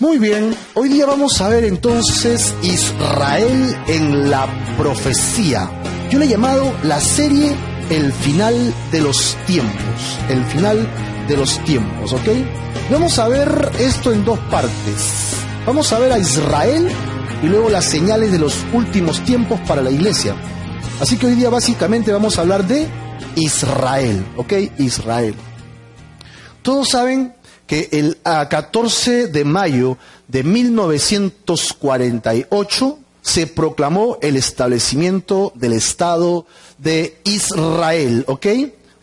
Muy bien, hoy día vamos a ver entonces Israel en la profecía. Yo le he llamado la serie El final de los tiempos. El final de los tiempos, ¿ok? Vamos a ver esto en dos partes. Vamos a ver a Israel y luego las señales de los últimos tiempos para la iglesia. Así que hoy día básicamente vamos a hablar de Israel, ¿ok? Israel. Todos saben que el 14 de mayo de 1948 se proclamó el establecimiento del Estado de Israel, ¿ok?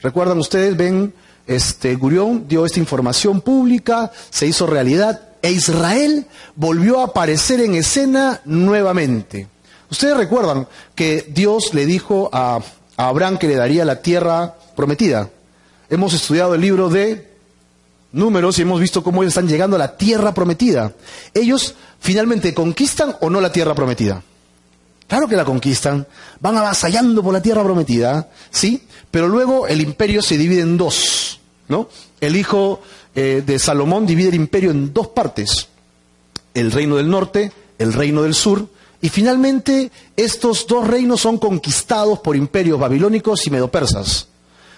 Recuerdan ustedes, ven, este Gurión dio esta información pública, se hizo realidad e Israel volvió a aparecer en escena nuevamente. Ustedes recuerdan que Dios le dijo a, a Abraham que le daría la tierra prometida. Hemos estudiado el libro de números y hemos visto cómo ellos están llegando a la tierra prometida. Ellos finalmente conquistan o no la tierra prometida. Claro que la conquistan, van avasallando por la tierra prometida, ¿sí? Pero luego el imperio se divide en dos, ¿no? El hijo eh, de Salomón divide el imperio en dos partes, el reino del norte, el reino del sur, y finalmente estos dos reinos son conquistados por imperios babilónicos y medopersas,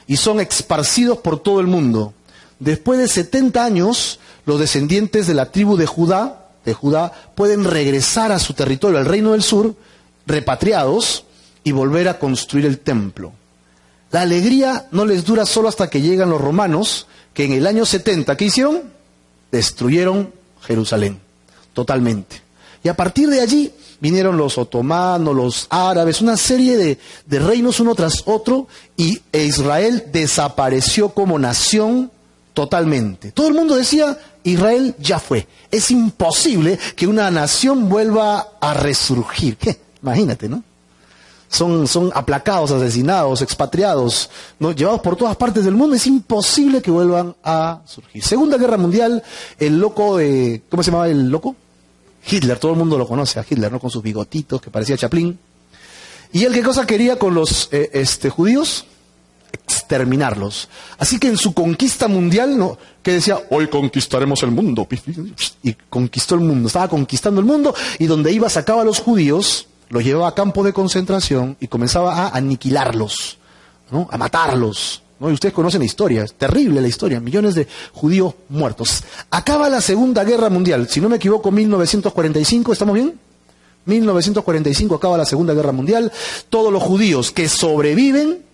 y son esparcidos por todo el mundo. Después de 70 años, los descendientes de la tribu de Judá, de Judá pueden regresar a su territorio, al reino del sur, repatriados y volver a construir el templo. La alegría no les dura solo hasta que llegan los romanos, que en el año 70, ¿qué hicieron? Destruyeron Jerusalén, totalmente. Y a partir de allí vinieron los otomanos, los árabes, una serie de, de reinos uno tras otro, y Israel desapareció como nación totalmente. Todo el mundo decía, Israel ya fue. Es imposible que una nación vuelva a resurgir. ¿Qué? Imagínate, ¿no? Son, son aplacados, asesinados, expatriados, llevados por todas partes del mundo. Es imposible que vuelvan a surgir. Segunda Guerra Mundial, el loco de... ¿Cómo se llamaba el loco? Hitler, todo el mundo lo conoce a Hitler, ¿no? Con sus bigotitos, que parecía Chaplin. ¿Y él qué cosa quería con los eh, este, judíos? Exterminarlos. Así que en su conquista mundial, ¿no? que decía, hoy conquistaremos el mundo, y conquistó el mundo, estaba conquistando el mundo, y donde iba sacaba a los judíos, los llevaba a campo de concentración y comenzaba a aniquilarlos, ¿no? a matarlos. ¿no? Y ustedes conocen la historia, es terrible la historia, millones de judíos muertos. Acaba la Segunda Guerra Mundial, si no me equivoco, 1945, ¿estamos bien? 1945 acaba la Segunda Guerra Mundial, todos los judíos que sobreviven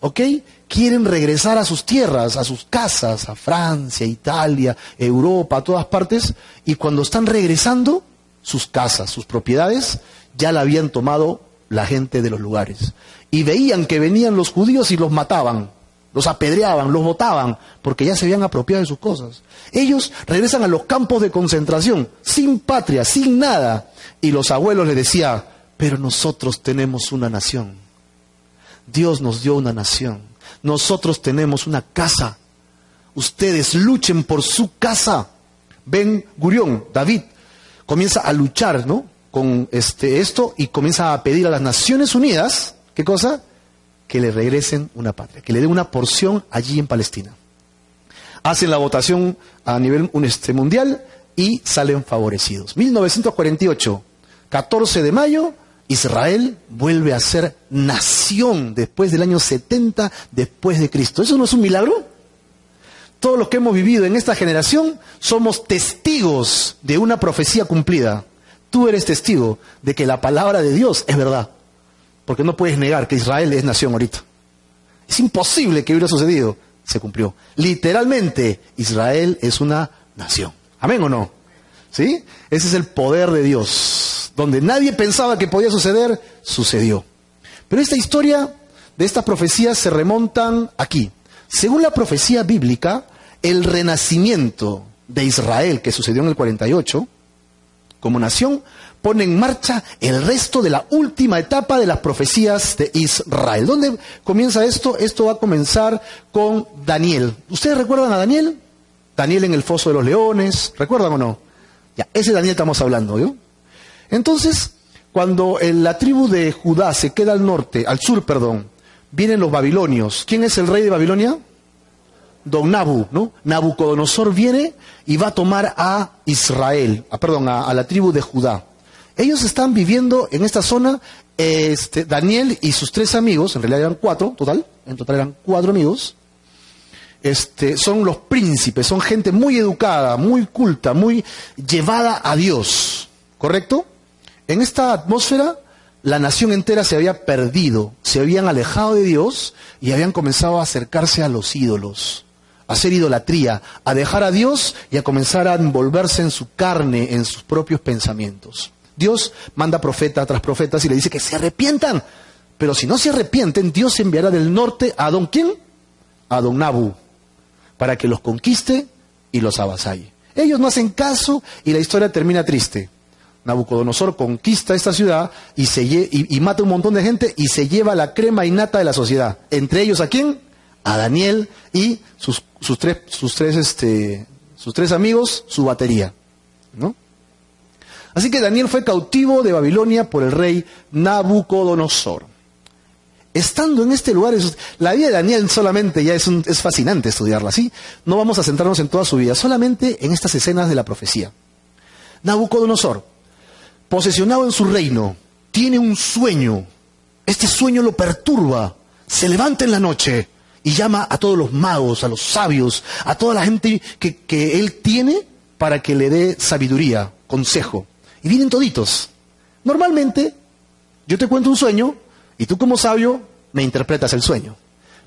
¿ok? Quieren regresar a sus tierras, a sus casas, a Francia, Italia, Europa, a todas partes, y cuando están regresando, sus casas, sus propiedades, ya la habían tomado la gente de los lugares. Y veían que venían los judíos y los mataban, los apedreaban, los botaban, porque ya se habían apropiado de sus cosas. Ellos regresan a los campos de concentración, sin patria, sin nada. Y los abuelos les decían, pero nosotros tenemos una nación Dios nos dio una nación. Nosotros tenemos una casa. Ustedes luchen por su casa. Ven Gurión, David, comienza a luchar, ¿no? Con este, esto y comienza a pedir a las Naciones Unidas, ¿qué cosa? Que le regresen una patria, que le den una porción allí en Palestina. Hacen la votación a nivel este, mundial y salen favorecidos. 1948, 14 de mayo, Israel vuelve a ser nación después del año 70 después de Cristo. ¿Eso no es un milagro? Todos los que hemos vivido en esta generación somos testigos de una profecía cumplida. Tú eres testigo de que la palabra de Dios es verdad. Porque no puedes negar que Israel es nación ahorita. Es imposible que hubiera sucedido. Se cumplió. Literalmente, Israel es una nación. ¿Amén o no? ¿Sí? Ese es el poder de Dios donde nadie pensaba que podía suceder, sucedió. Pero esta historia de estas profecías se remontan aquí. Según la profecía bíblica, el renacimiento de Israel que sucedió en el 48, como nación, pone en marcha el resto de la última etapa de las profecías de Israel. ¿Dónde comienza esto? Esto va a comenzar con Daniel. ¿Ustedes recuerdan a Daniel? Daniel en el foso de los leones, ¿recuerdan o no? Ya, ese Daniel estamos hablando, ¿yo? Entonces, cuando la tribu de Judá se queda al norte, al sur, perdón, vienen los babilonios. ¿Quién es el rey de Babilonia? don Nabu, ¿no? Nabucodonosor viene y va a tomar a Israel, perdón, a, la tribu de Judá. Ellos están viviendo en esta zona, este, Daniel y sus tres amigos, en realidad eran cuatro, total, en total eran cuatro amigos, este, son los príncipes, son gente muy educada, muy culta, muy llevada a Dios, ¿correcto? En esta atmósfera, la nación entera se había perdido, se habían alejado de Dios y habían comenzado a acercarse a los ídolos a hacer idolatría, a dejar a Dios y a comenzar a envolverse en su carne, en sus propios pensamientos. Dios manda profeta tras profetas y le dice que se arrepientan. Pero si no se arrepienten, Dios enviará del norte a don quién? A don Nabu, para que los conquiste y los avasalle. Ellos no hacen caso y la historia termina triste. Nabucodonosor conquista esta ciudad y, se y, mata un montón de gente y se lleva la crema innata de la sociedad. Entre ellos, ¿a quién? A Daniel y sus, sus tres, sus tres, este, sus tres amigos, su batería. ¿no? Así que Daniel fue cautivo de Babilonia por el rey Nabucodonosor. Estando en este lugar, la vida de Daniel solamente ya es, es fascinante estudiarla, ¿sí? No vamos a centrarnos en toda su vida, solamente en estas escenas de la profecía. Nabucodonosor, posesionado en su reino, tiene un sueño. Este sueño lo perturba. Se levanta en la noche y llama a todos los magos, a los sabios, a toda la gente que, que él tiene para que le dé sabiduría, consejo. Y vienen toditos. Normalmente, yo te cuento un sueño y tú como sabio me interpretas el sueño.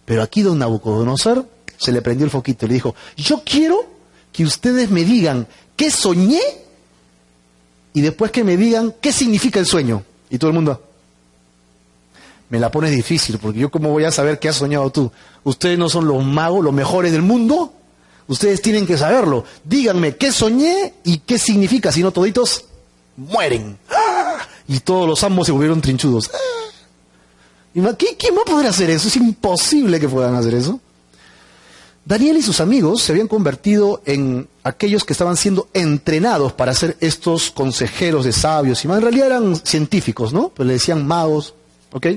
Pero aquí don Nabucodonosor se le prendió el foquito y le dijo, yo quiero que ustedes me digan qué soñé y después que me digan qué significa el sueño. Y todo el mundo, me la pones difícil, porque yo cómo voy a saber qué has soñado tú. Ustedes no son los magos, los mejores del mundo. Ustedes tienen que saberlo. Díganme qué soñé y qué significa, si no toditos mueren. Y todos los ambos se volvieron trinchudos. ¿Quién va a poder hacer eso? Es imposible que puedan hacer eso. Daniel y sus amigos se habían convertido en aquellos que estaban siendo entrenados para ser estos consejeros de sabios y más. En realidad eran científicos, ¿no? Pues le decían magos, ¿ok?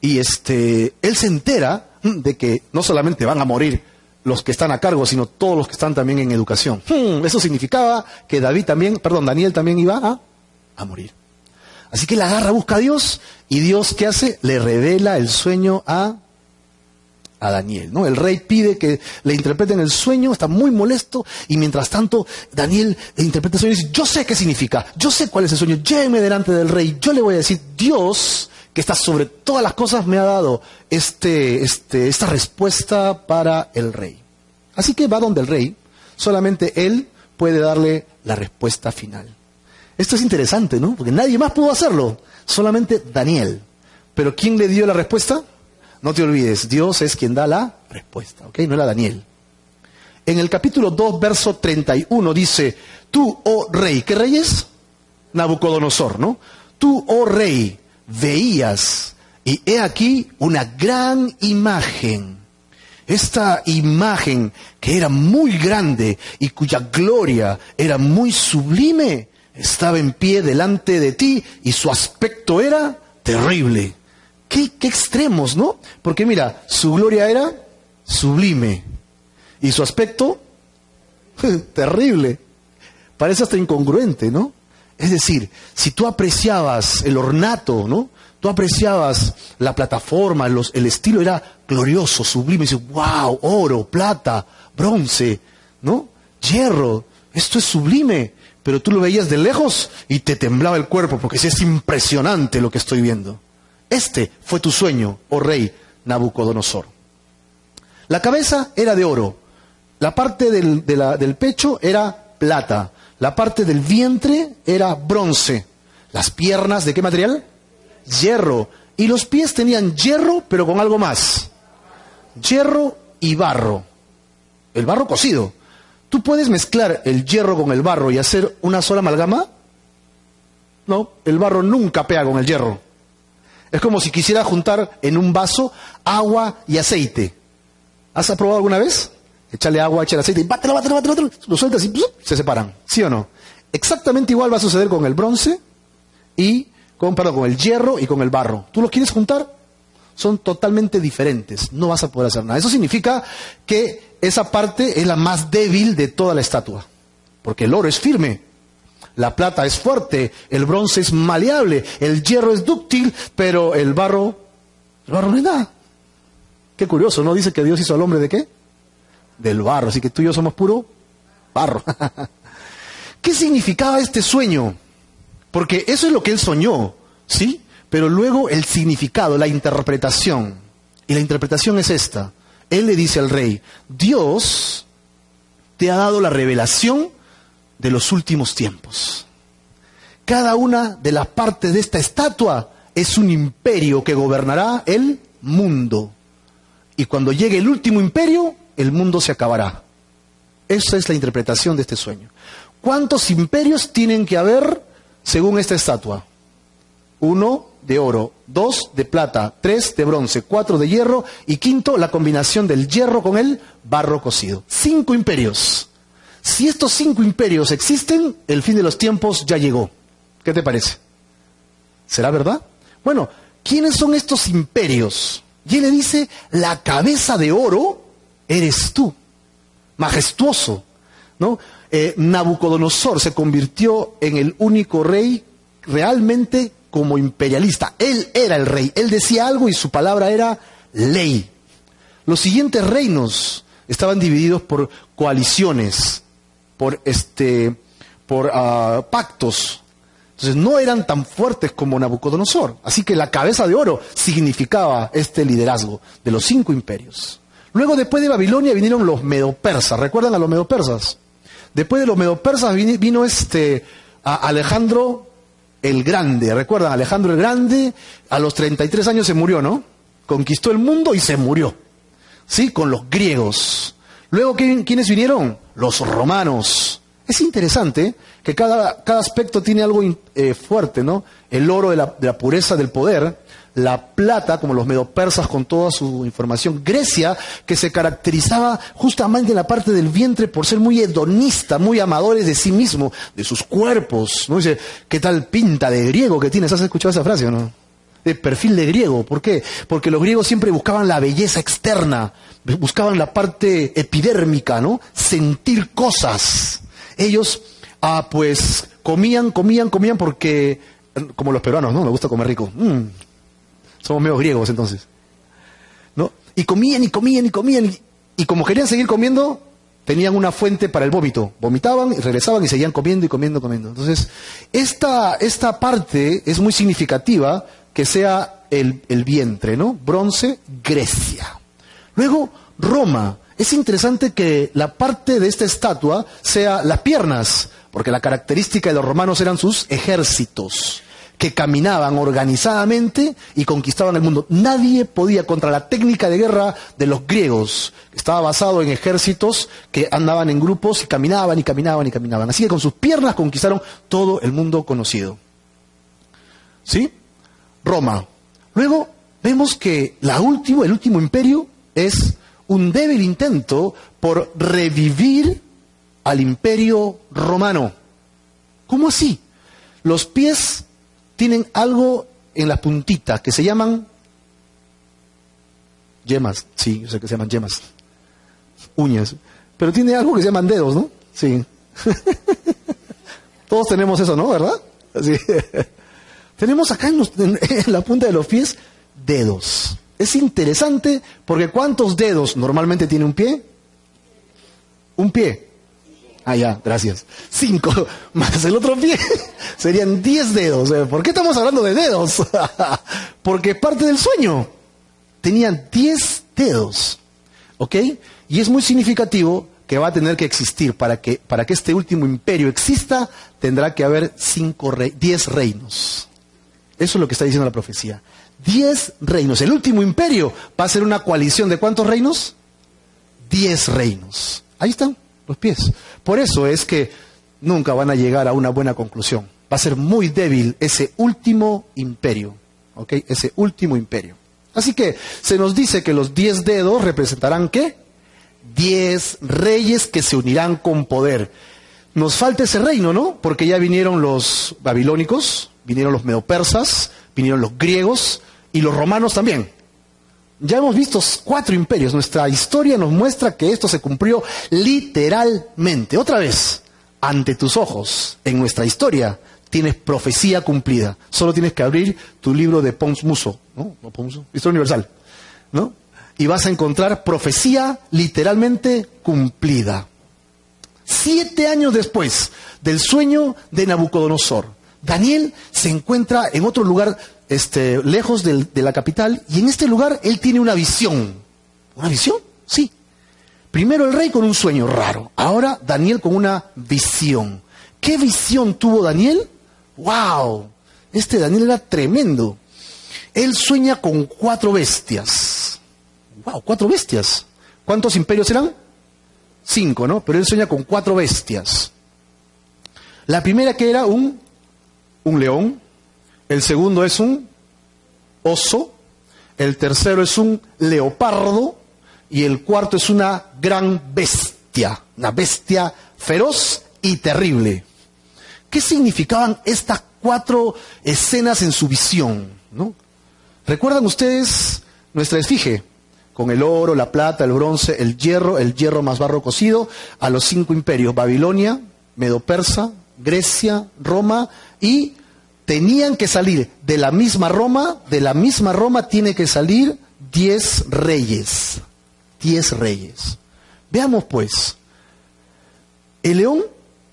Y este, él se entera de que no solamente van a morir los que están a cargo, sino todos los que están también en educación. Hmm, eso significaba que David también, perdón, Daniel también iba a, morir. Así que la agarra, busca a Dios, y Dios, ¿qué hace? Le revela el sueño a, a Daniel, ¿no? El rey pide que le interpreten el sueño, está muy molesto, y mientras tanto Daniel le interpreta el sueño y dice, yo sé qué significa, yo sé cuál es el sueño, lléveme delante del rey, yo le voy a decir, Dios que está sobre todas las cosas, me ha dado este, este, esta respuesta para el rey. Así que va donde el rey, solamente él puede darle la respuesta final. Esto es interesante, ¿no? Porque nadie más pudo hacerlo, solamente Daniel. Pero ¿quién le dio la respuesta? No te olvides, Dios es quien da la respuesta, ¿ok? No era Daniel. En el capítulo 2, verso 31 dice, tú, oh rey, ¿qué rey es? Nabucodonosor, ¿no? Tú, oh rey, veías, y he aquí una gran imagen. Esta imagen que era muy grande y cuya gloria era muy sublime, estaba en pie delante de ti y su aspecto era terrible. Qué, extremos, ¿no? Porque mira, su gloria era sublime y su aspecto terrible. Parece hasta incongruente, ¿no? Es decir, si tú apreciabas el ornato, ¿no? Tú apreciabas la plataforma, el estilo era glorioso, sublime, dices, wow, oro, plata, bronce, ¿no? Hierro, esto es sublime, pero tú lo veías de lejos y te temblaba el cuerpo porque es impresionante lo que estoy viendo. Este fue tu sueño, oh rey Nabucodonosor. La cabeza era de oro, la parte del, del pecho era plata, la parte del vientre era bronce. Las piernas, ¿de qué material? Hierro. Y los pies tenían hierro, pero con algo más. Hierro y barro. El barro cocido. ¿Tú puedes mezclar el hierro con el barro y hacer una sola amalgama? No, el barro nunca pega con el hierro. Es como si quisiera juntar en un vaso agua y aceite. ¿Has probado alguna vez? echarle agua, echar aceite y bátelo, bátelo, bátelo, lo sueltas y se separan. ¿Sí o no? Exactamente igual va a suceder con el bronce y con, con el hierro y con el barro. ¿Tú los quieres juntar? son totalmente diferentes. No vas a poder hacer nada. Eso significa que esa parte es la más débil de toda la estatua. Porque el oro es firme, la plata es fuerte, el bronce es maleable, el hierro es dúctil, pero el barro, el barro no es nada. Qué curioso, ¿no? Dice que Dios hizo al hombre de qué? Del barro, así que tú y yo somos puro barro. ¿Qué significaba este sueño? Porque eso es lo que él soñó, ¿sí? Pero luego el significado, la interpretación. Y la interpretación es esta. Él le dice al rey, Dios te ha dado la revelación de los últimos tiempos. Cada una de las partes de esta estatua es un imperio que gobernará el mundo. Y cuando llegue el último imperio, el mundo se acabará. Esa es la interpretación de este sueño. ¿Cuántos imperios tienen que haber según esta estatua? Uno de oro, dos de plata, tres de bronce, cuatro de hierro y quinto la combinación del hierro con el barro cocido. Cinco imperios. Si estos cinco imperios existen, el fin de los tiempos ya llegó. ¿Qué te parece? ¿Será verdad? Bueno, ¿quiénes son estos imperios? Y él le dice, la cabeza de oro eres tú, majestuoso. ¿no? Eh, Nabucodonosor se convirtió en el único rey realmente como imperialista. Él era el rey, él decía algo y su palabra era ley. Los siguientes reinos estaban divididos por coaliciones, por este, por uh, pactos. Entonces no eran tan fuertes como Nabucodonosor. Así que la cabeza de oro significaba este liderazgo de los cinco imperios. Luego, después de Babilonia, vinieron los medopersas. ¿Recuerdan a los medopersas? Después de los medopersas vino este a Alejandro el Grande. ¿Recuerdan? Alejandro el Grande a los 33 años se murió, ¿no? Conquistó el mundo y se murió. ¿Sí? Con los griegos. Luego, ¿quiénes vinieron? Los romanos. Es interesante que cada, cada aspecto tiene algo eh, fuerte, ¿no? El oro de la, pureza del poder, la plata, como los medopersas con toda su información, Grecia, que se caracterizaba justamente en la parte del vientre por ser muy hedonista, muy amadores de sí mismo, de sus cuerpos. ¿no? Dice, ¿qué tal pinta de griego que tienes? ¿Has escuchado esa frase o no? De perfil de griego. ¿Por qué? Porque los griegos siempre buscaban la belleza externa, buscaban la parte epidérmica, ¿no? Sentir cosas. Ellos, ah, pues, comían, comían, comían porque, como los peruanos, ¿no? Me gusta comer rico. Mm, somos medio griegos entonces. ¿No? Y comían y comían y comían. Y, como querían seguir comiendo, tenían una fuente para el vómito. Vomitaban y regresaban y seguían comiendo y comiendo comiendo. Entonces, esta, esta parte es muy significativa que sea el, el vientre, ¿no? Bronce, Grecia. Luego, Roma. Es interesante que la parte de esta estatua sea las piernas, porque la característica de los romanos eran sus ejércitos que caminaban organizadamente y conquistaban el mundo. Nadie podía contra la técnica de guerra de los griegos, que estaba basado en ejércitos que andaban en grupos y caminaban y caminaban y caminaban. Así que con sus piernas conquistaron todo el mundo conocido. ¿Sí? Roma. Luego vemos que la última, el último imperio es un débil intento por revivir al imperio romano. ¿Cómo así? Los pies tienen algo en las puntitas que se llaman yemas, sí, yo sé que se llaman yemas, uñas, pero tiene algo que se llaman dedos, ¿no? Sí. Todos tenemos eso, ¿no? ¿Verdad? Sí. tenemos acá en, la punta de los pies dedos. Es interesante porque ¿cuántos dedos normalmente tiene un pie? Un pie. Ah, ya, gracias. Cinco más el otro pie serían diez dedos. Eh, ¿Por qué estamos hablando de dedos? Porque parte del sueño. Tenían diez dedos. ¿Ok? Y es muy significativo que va a tener que existir para que, para que este último imperio exista, tendrá que haber cinco diez reinos. Eso es lo que está diciendo la profecía. Diez reinos. El último imperio va a ser una coalición de cuántos reinos? Diez reinos. Ahí están los pies. Por eso es que nunca van a llegar a una buena conclusión. Va a ser muy débil ese último imperio, ¿ok? Ese último imperio. Así que se nos dice que los diez dedos representarán qué? Diez reyes que se unirán con poder. Nos falta ese reino, ¿no? Porque ya vinieron los babilónicos, vinieron los medopersas, vinieron los griegos y los romanos también. Ya hemos visto cuatro imperios. Nuestra historia nos muestra que esto se cumplió literalmente. Otra vez, ante tus ojos, en nuestra historia, tienes profecía cumplida. Solo tienes que abrir tu libro de Pons Muso, ¿no? ¿No Pons Muso? Historia Universal, ¿no? Y vas a encontrar profecía literalmente cumplida. Siete años después del sueño de Nabucodonosor, Daniel se encuentra en otro lugar este, lejos de la capital y en este lugar él tiene una visión. ¿Una visión? Sí. Primero el rey con un sueño raro, ahora Daniel con una visión. ¿Qué visión tuvo Daniel? ¡Wow! Este Daniel era tremendo. Él sueña con cuatro bestias. ¡Wow! Cuatro bestias. ¿Cuántos imperios eran? Cinco, ¿no? Pero él sueña con cuatro bestias. La primera que era un, un león, el segundo es un oso, el tercero es un leopardo y el cuarto es una gran bestia, una bestia feroz y terrible. ¿Qué significaban estas cuatro escenas en su visión? ¿Recuerdan ustedes nuestra esfinge? Con el oro, la plata, el bronce, el hierro, el hierro más barro cocido, a los cinco imperios, Babilonia, Medo-Persa, Grecia, Roma y tenían que salir de la misma Roma, de la misma Roma tiene que salir diez reyes, diez reyes. Veamos pues, el león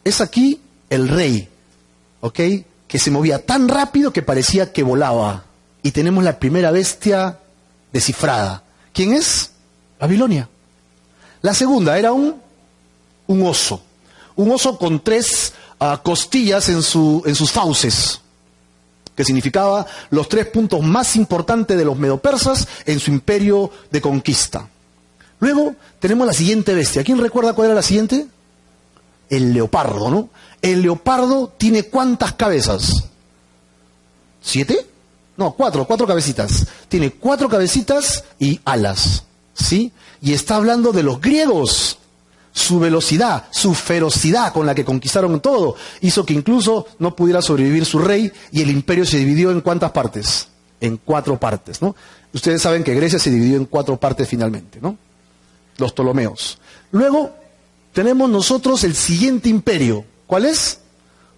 es aquí el rey, ¿ok? Que se movía tan rápido que parecía que volaba. Y tenemos la primera bestia descifrada. ¿Quién es? Babilonia. La segunda era un, un oso. Un oso con tres ah, costillas en, su, en sus fauces que significaba los tres puntos más importantes de los medopersas en su imperio de conquista. Luego tenemos la siguiente bestia. ¿Quién recuerda cuál era la siguiente? El leopardo, ¿no? El leopardo tiene cuántas cabezas? ¿Siete? No, cuatro, cuatro cabecitas. Tiene cuatro cabecitas y alas, ¿sí? Y está hablando de los griegos su velocidad, su ferocidad con la que conquistaron todo, hizo que incluso no pudiera sobrevivir su rey y el imperio se dividió en cuántas partes? En cuatro partes, ¿no? Ustedes saben que Grecia se dividió en cuatro partes finalmente, ¿no? Los Ptolomeos. Luego tenemos nosotros el siguiente imperio. ¿Cuál es?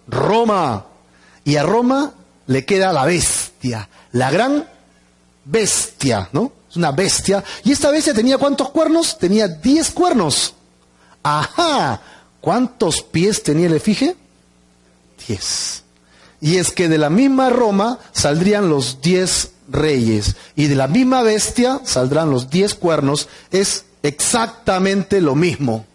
Roma. Y a Roma le queda la bestia, la gran bestia, ¿no? Es una bestia. Y esta bestia tenía cuántos cuernos? Tenía diez cuernos. Ajá, ¿cuántos pies tenía el efigie? Diez. Y es que de la misma Roma saldrían los diez reyes y de la misma bestia saldrán los diez cuernos. Es exactamente lo mismo.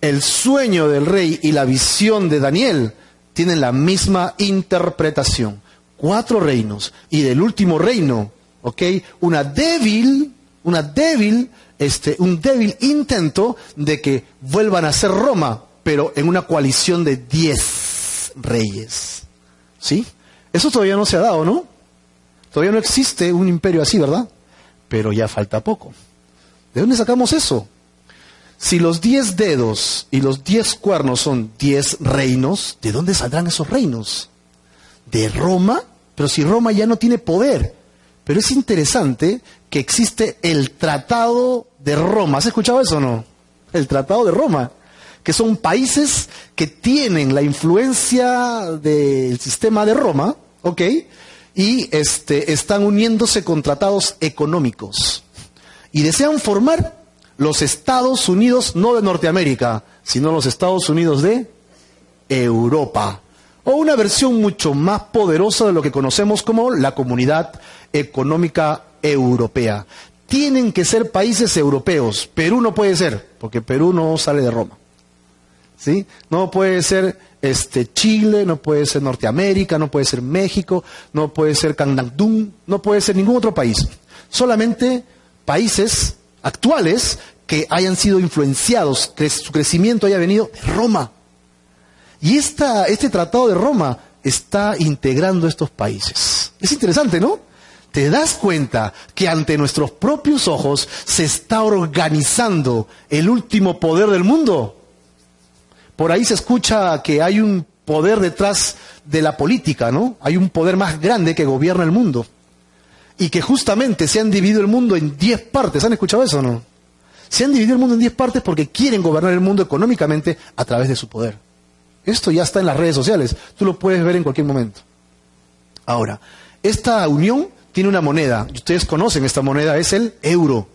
El sueño del rey y la visión de Daniel tienen la misma interpretación. Cuatro reinos y del último reino, ¿ok? Una débil, una débil este, un débil intento de que vuelvan a ser Roma, pero en una coalición de diez reyes. ¿Sí? Eso todavía no se ha dado, ¿no? Todavía no existe un imperio así, ¿verdad? Pero ya falta poco. ¿De dónde sacamos eso? Si los diez dedos y los diez cuernos son diez reinos, ¿de dónde saldrán esos reinos? ¿De Roma? Pero si Roma ya no tiene poder. Pero es interesante que existe el Tratado de Roma. ¿Has escuchado eso o no? El Tratado de Roma, que son países que tienen la influencia del sistema de Roma, ¿ok? Y este, están uniéndose con tratados económicos. Y desean formar los Estados Unidos, no de Norteamérica, sino los Estados Unidos de Europa. O una versión mucho más poderosa de lo que conocemos como la Comunidad europea. Tienen que ser países europeos. Perú no puede ser, porque Perú no sale de Roma. ¿Sí? No puede ser este, Chile, no puede ser Norteamérica, no puede ser México, no puede ser Candangdún, no puede ser ningún otro país. Solamente países actuales que hayan sido influenciados, que su crecimiento haya venido de Roma. Y esta, este tratado de Roma está integrando estos países. Es interesante, ¿no? ¿Te das cuenta que ante nuestros propios ojos se está organizando el último poder del mundo? Por ahí se escucha que hay un poder detrás de la política, ¿no? Hay un poder más grande que gobierna el mundo. y que justamente se han dividido el mundo en diez partes. ¿Han escuchado eso o no? Se han dividido el mundo en diez partes porque quieren gobernar el mundo económicamente a través de su poder. Esto ya está en las redes sociales, tú lo puedes ver en cualquier momento. Ahora, esta unión tiene una moneda, ustedes conocen esta moneda, es el euro.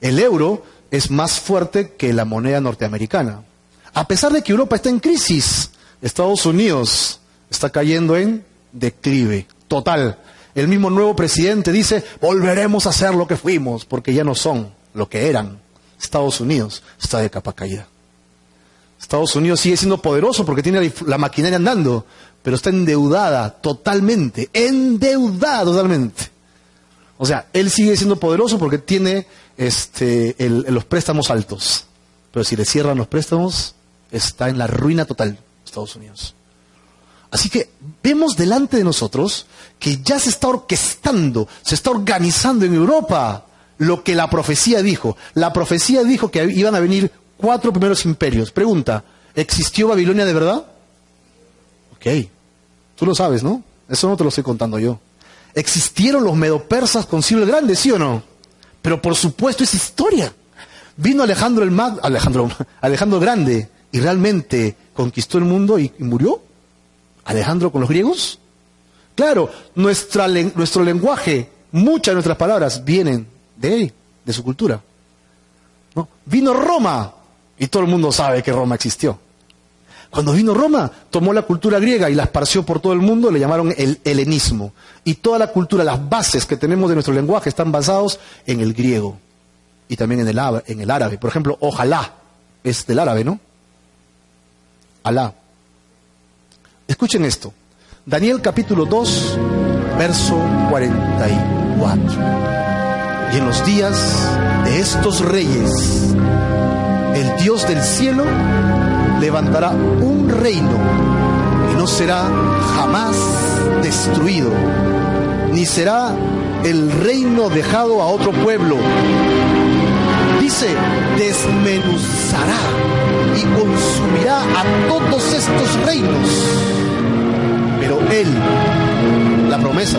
El euro es más fuerte que la moneda norteamericana. A pesar de que Europa está en crisis, Estados Unidos está cayendo en declive total. El mismo nuevo presidente dice, volveremos a ser lo que fuimos, porque ya no son lo que eran. Estados Unidos está de capa caída. Estados Unidos sigue siendo poderoso porque tiene la maquinaria andando, pero está endeudada totalmente, endeudada totalmente. O sea, él sigue siendo poderoso porque tiene este, los préstamos altos, pero si le cierran los préstamos, está en la ruina total Estados Unidos. Así que vemos delante de nosotros que ya se está orquestando, se está organizando en Europa lo que la profecía dijo. La profecía dijo que iban a venir cuatro primeros imperios. Pregunta, ¿existió Babilonia de verdad? Ok, tú lo sabes, ¿no? Eso no te lo estoy contando yo. ¿Existieron los medopersas con Ciro Grande, sí o no? Pero por supuesto es historia. Vino Alejandro el Mag, Alejandro, Alejandro Grande y realmente conquistó el mundo y murió. Alejandro con los griegos? Claro, nuestro lenguaje, muchas de nuestras palabras vienen de él, de su cultura. ¿No? Vino Roma y todo el mundo sabe que Roma existió. Cuando vino Roma, tomó la cultura griega y la esparció por todo el mundo, le llamaron el helenismo. Y toda la cultura, las bases que tenemos de nuestro lenguaje están basados en el griego y también en el, en el árabe. Por ejemplo, ojalá es del árabe, ¿no? Alá. Escuchen esto. Daniel capítulo 2, verso 44. Y en los días de estos reyes, el Dios del cielo levantará un reino y no será jamás destruido, ni será el reino dejado a otro pueblo. Dice, desmenuzará y consumirá a todos estos reinos. Pero Él, la promesa,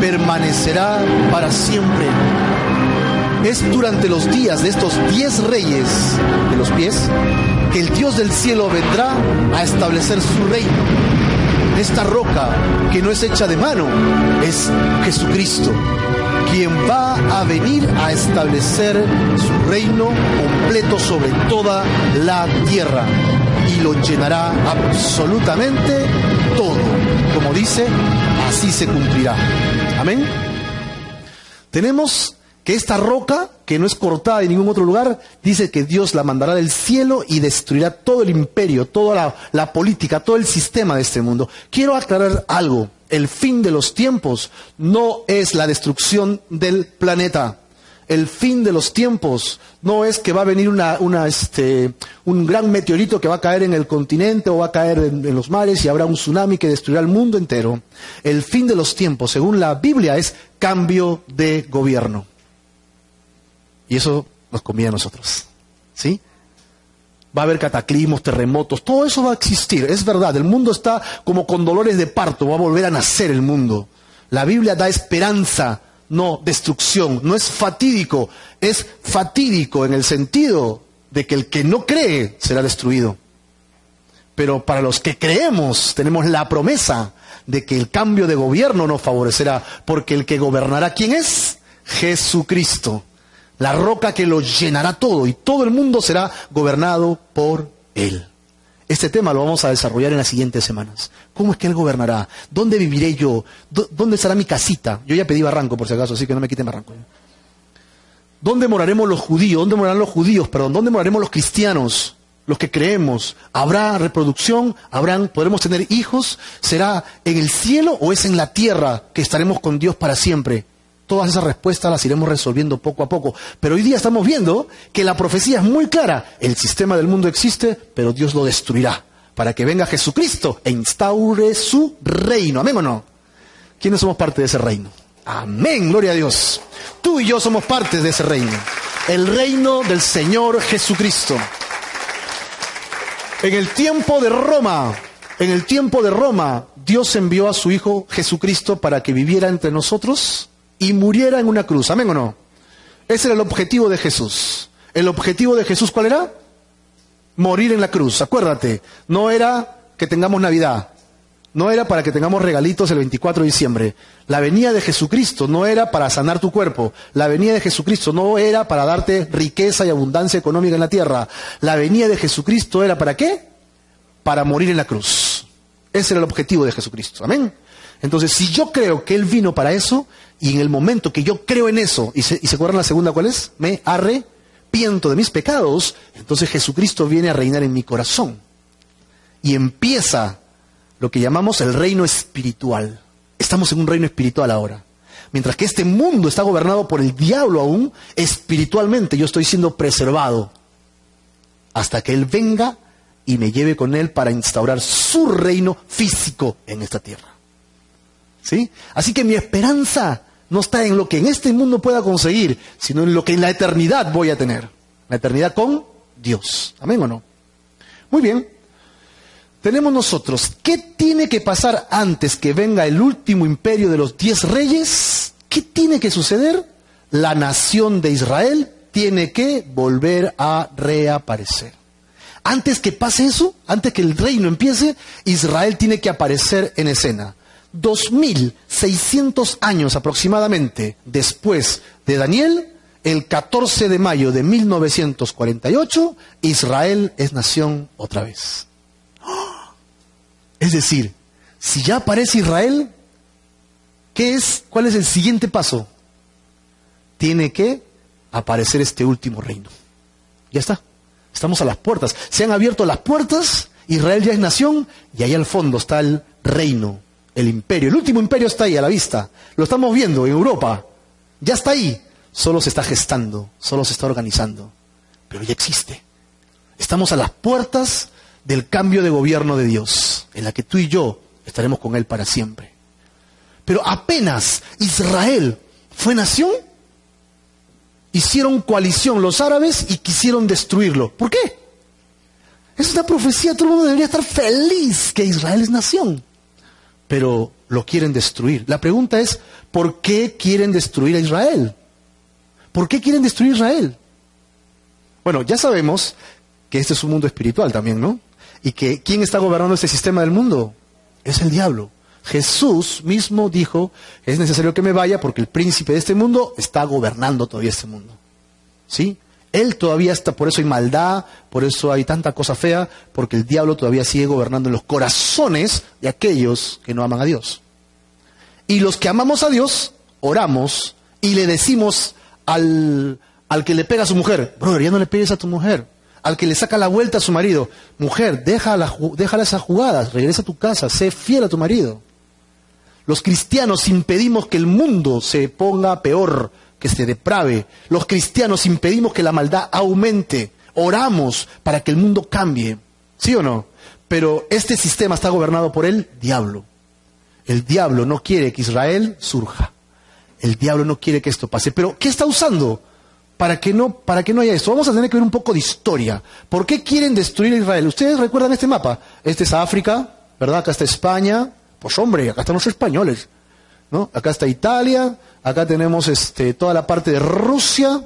permanecerá para siempre. Es durante los días de estos diez reyes de los pies que el Dios del cielo vendrá a establecer su reino. Esta roca que no es hecha de mano es Jesucristo, quien va a venir a establecer su reino completo sobre toda la tierra y lo llenará absolutamente todo. Como dice, así se cumplirá. Amén. Tenemos esta roca, que no es cortada en ningún otro lugar, dice que Dios la mandará del cielo y destruirá todo el imperio, toda la, política, todo el sistema de este mundo. Quiero aclarar algo. El fin de los tiempos no es la destrucción del planeta el fin de los tiempos no es que va a venir este, un gran meteorito que va a caer en el continente o va a caer en, los mares y habrá un tsunami que destruirá el mundo entero. El fin de los tiempos, según la Biblia, es cambio de gobierno. Y eso nos conviene a nosotros. ¿Sí? Va a haber cataclismos, terremotos, todo eso va a existir. Es verdad, el mundo está como con dolores de parto, va a volver a nacer el mundo. La Biblia da esperanza no destrucción, no es fatídico, es fatídico en el sentido de que el que no cree será destruido. Pero para los que creemos tenemos la promesa de que el cambio de gobierno nos favorecerá, porque el que gobernará, ¿quién es? Jesucristo, la roca que lo llenará todo y todo el mundo será gobernado por Él. Este tema lo vamos a desarrollar en las siguientes semanas. ¿Cómo es que Él gobernará? ¿Dónde viviré yo? ¿Dónde estará mi casita? Yo ya pedí barranco, por si acaso, así que no me quiten barranco. ¿Dónde moraremos los judíos? ¿Dónde morarán los judíos? Perdón, ¿dónde moraremos los cristianos? Los que creemos. ¿Habrá reproducción? ¿Habrán, podremos tener hijos? ¿Será en el cielo o es en la tierra que estaremos con Dios para siempre? Todas esas respuestas las iremos resolviendo poco a poco. Pero hoy día estamos viendo que la profecía es muy clara. El sistema del mundo existe, pero Dios lo destruirá para que venga Jesucristo e instaure su reino. ¿Amén o no? ¿Quiénes somos parte de ese reino? Amén, gloria a Dios. Tú y yo somos parte de ese reino. El reino del Señor Jesucristo. En el tiempo de Roma, en el tiempo de Roma, Dios envió a su Hijo Jesucristo para que viviera entre nosotros y muriera en una cruz. ¿Amén o no? Ese era el objetivo de Jesús. ¿El objetivo de Jesús cuál era? Morir en la cruz. Acuérdate, no era que tengamos Navidad, no era para que tengamos regalitos el 24 de diciembre. La venida de Jesucristo no era para sanar tu cuerpo. La venida de Jesucristo no era para darte riqueza y abundancia económica en la tierra. La venida de Jesucristo era para qué? Para morir en la cruz. Ese era el objetivo de Jesucristo. Amén. Entonces, si yo creo que Él vino para eso, y en el momento que yo creo en eso, y se, y se acuerdan la segunda cuál es, me arrepiento de mis pecados, entonces Jesucristo viene a reinar en mi corazón. Y empieza lo que llamamos el reino espiritual. Estamos en un reino espiritual ahora. Mientras que este mundo está gobernado por el diablo aún, espiritualmente yo estoy siendo preservado hasta que Él venga y me lleve con Él para instaurar su reino físico en esta tierra. ¿Sí? Así que mi esperanza no está en lo que en este mundo pueda conseguir, sino en lo que en la eternidad voy a tener. La eternidad con Dios. ¿Amén o no? Muy bien tenemos nosotros, ¿qué tiene que pasar antes que venga el último imperio de los diez reyes? ¿Qué tiene que suceder? La nación de Israel tiene que volver a reaparecer. Antes que pase eso, antes que el reino empiece, Israel tiene que aparecer en escena. 2600 años aproximadamente después de Daniel, el 14 de mayo de 1948, Israel es nación otra vez. Es decir, si ya aparece Israel, ¿qué es? ¿Cuál es el siguiente paso? Tiene que aparecer este último reino. Ya está. Estamos a las puertas. Se han abierto las puertas, Israel ya es nación y ahí al fondo está el reino, el imperio. El último imperio está ahí a la vista. Lo estamos viendo en Europa. Ya está ahí. Solo se está gestando, solo se está organizando. Pero ya existe. Estamos a las puertas del cambio de gobierno de Dios, en la que tú y yo estaremos con Él para siempre. Pero apenas Israel fue nación, hicieron coalición los árabes y quisieron destruirlo. ¿Por qué? Es una profecía, todo el mundo debería estar feliz que Israel es nación. Pero lo quieren destruir. La pregunta es, ¿por qué quieren destruir a Israel? ¿Por qué quieren destruir a Israel? Bueno, ya sabemos que este es un mundo espiritual también, ¿no? y que ¿quién está gobernando este sistema del mundo? Es el diablo. Jesús mismo dijo, es necesario que me vaya porque el príncipe de este mundo está gobernando todavía este mundo. ¿Sí? Él todavía está, por eso hay maldad, por eso hay tanta cosa fea, porque el diablo todavía sigue gobernando en los corazones de aquellos que no aman a Dios. Y los que amamos a Dios, oramos y le decimos al, al que le pega a su mujer, brother, ya no le pegues a tu mujer, al que le saca la vuelta a su marido, mujer, déjala, déjala esas jugadas, regresa a tu casa, sé fiel a tu marido. Los cristianos impedimos que el mundo se ponga peor, que se deprave. Los cristianos impedimos que la maldad aumente. Oramos para que el mundo cambie. ¿Sí o no? Pero este sistema está gobernado por el diablo. El diablo no quiere que Israel surja. El diablo no quiere que esto pase. Pero, ¿qué está usando? para que no, para que no haya esto. Vamos a tener que ver un poco de historia. ¿Por qué quieren destruir a Israel? ¿Ustedes recuerdan este mapa? Este es África, ¿verdad? Acá está España. Pues hombre, acá están los españoles. Acá está Italia, acá tenemos este, toda la parte de Rusia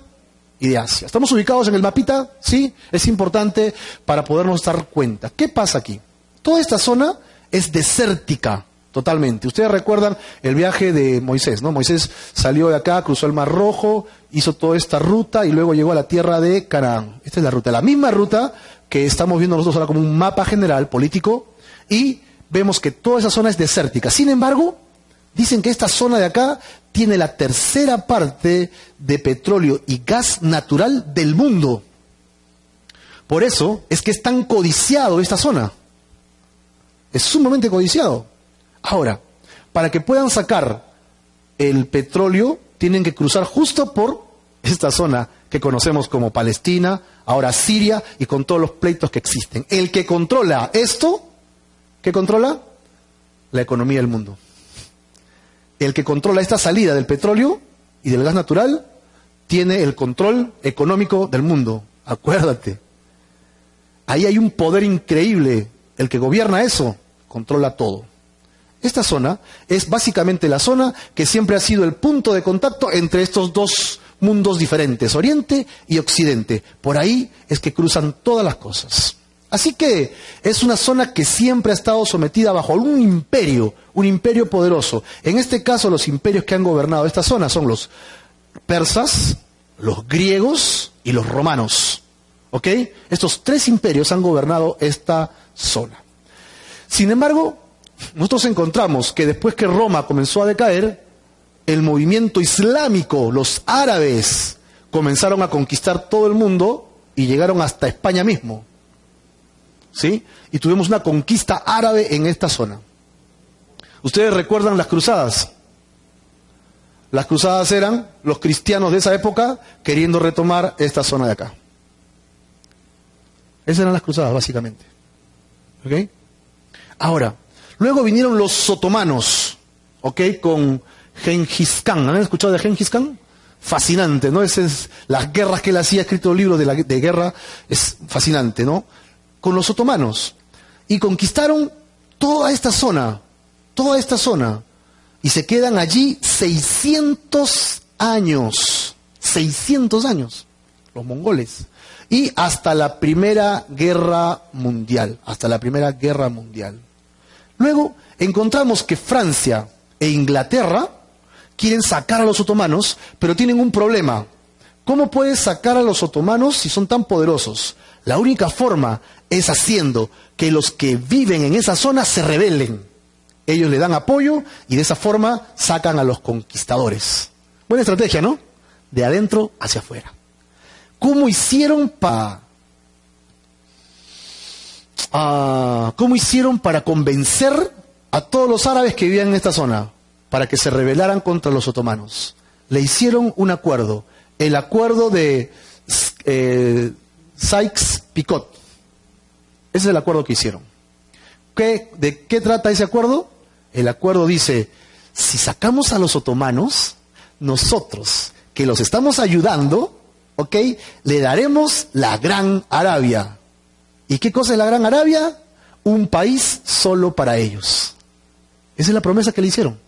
y de Asia. ¿Estamos ubicados en el mapita? Sí, es importante para podernos dar cuenta. ¿Qué pasa aquí? Toda esta zona es desértica. Totalmente. Ustedes recuerdan el viaje de Moisés, ¿no? Moisés salió de acá, cruzó el Mar Rojo, hizo toda esta ruta y luego llegó a la tierra de Canaán. Esta es la ruta, la misma ruta que estamos viendo nosotros ahora como un mapa general político y vemos que toda esa zona es desértica. Sin embargo, dicen que esta zona de acá tiene la tercera parte de petróleo y gas natural del mundo. Por eso es que es tan codiciado esta zona. Es sumamente codiciado. Ahora, para que puedan sacar el petróleo, tienen que cruzar justo por esta zona que conocemos como Palestina, ahora Siria y con todos los pleitos que existen. El que controla esto, ¿qué controla? La economía del mundo. El que controla esta salida del petróleo y del gas natural tiene el control económico del mundo. Acuérdate. Ahí hay un poder increíble. El que gobierna eso controla todo Esta zona es básicamente la zona que siempre ha sido el punto de contacto entre estos dos mundos diferentes, Oriente y Occidente. Por ahí es que cruzan todas las cosas. Así que es una zona que siempre ha estado sometida bajo un imperio, un imperio poderoso. En este caso los imperios que han gobernado esta zona son los persas, los griegos y los romanos. ¿Ok? Estos tres imperios han gobernado esta zona. Sin embargo, nosotros encontramos que después que Roma comenzó a decaer, el movimiento islámico, los árabes, comenzaron a conquistar todo el mundo y llegaron hasta España mismo. ¿Sí? Y tuvimos una conquista árabe en esta zona. ¿Ustedes recuerdan las cruzadas? Las cruzadas eran los cristianos de esa época queriendo retomar esta zona de acá. Esas eran las cruzadas, básicamente. ¿Ok? Ahora, Luego vinieron los otomanos, ¿ok? Con Genghis Khan. ¿Han escuchado de Genghis Khan? Fascinante, ¿no? Esas es las guerras que él hacía, escrito libros de, de guerra, es fascinante, ¿no? Con los otomanos. Y conquistaron toda esta zona, toda esta zona. Y se quedan allí 600 años, 600 años, los mongoles. Y hasta la Primera Guerra Mundial, hasta la Primera Guerra Mundial. Luego encontramos que Francia e Inglaterra quieren sacar a los otomanos, pero tienen un problema. ¿Cómo puedes sacar a los otomanos si son tan poderosos? La única forma es haciendo que los que viven en esa zona se rebelen. Ellos le dan apoyo y de esa forma sacan a los conquistadores. Buena estrategia, ¿no? De adentro hacia afuera. ¿Cómo hicieron para cómo hicieron para convencer a todos los árabes que vivían en esta zona para que se rebelaran contra los otomanos. Le hicieron un acuerdo, el acuerdo de eh, Sykes-Picot. Ese es el acuerdo que hicieron. ¿De qué trata ese acuerdo? El acuerdo dice, si sacamos a los otomanos, nosotros, que los estamos ayudando, ¿ok? Le daremos la Gran Arabia. ¿Y qué cosa es la Gran Arabia? Un país solo para ellos. Esa es la promesa que le hicieron.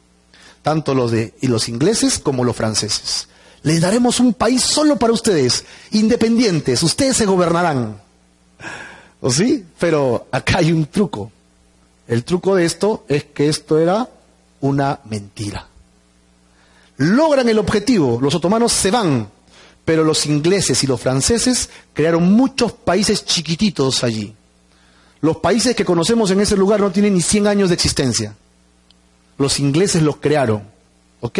Tanto los, de, y los ingleses como los franceses. Les daremos un país solo para ustedes, independientes, ustedes se gobernarán. ¿O sí? Pero acá hay un truco. El truco de esto es que esto era una mentira. Logran el objetivo, los otomanos se van, pero los ingleses y los franceses crearon muchos países chiquititos allí. Los países que conocemos en ese lugar no tienen ni 100 años de existencia. Los ingleses los crearon. ¿Ok?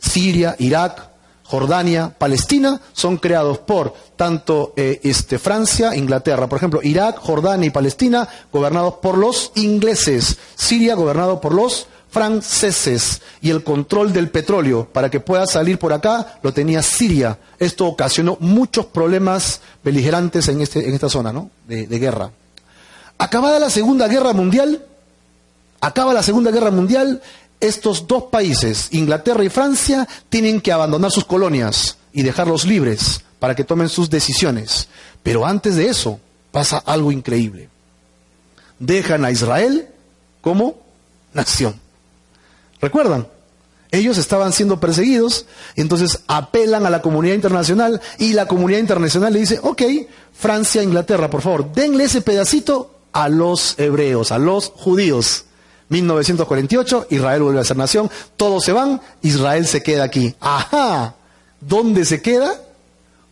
Siria, Irak, Jordania, Palestina son creados por tanto eh, este, Francia, Inglaterra. Por ejemplo, Irak, Jordania y Palestina gobernados por los ingleses. Siria gobernado por los franceses y el control del petróleo para que pueda salir por acá lo tenía Siria. Esto ocasionó muchos problemas beligerantes en, este, en esta zona ¿no? de, de guerra. Acabada la Segunda Guerra Mundial, acaba la Segunda Guerra Mundial, estos dos países, Inglaterra y Francia, tienen que abandonar sus colonias y dejarlos libres para que tomen sus decisiones. Pero antes de eso pasa algo increíble. Dejan a Israel como nación. ¿Recuerdan? Ellos estaban siendo perseguidos, entonces apelan a la comunidad internacional y la comunidad internacional le dice, ok, Francia, Inglaterra, por favor, denle ese pedacito a los hebreos, a los judíos. 1948, Israel vuelve a ser nación, todos se van, Israel se queda aquí. Ajá, ¿dónde se queda?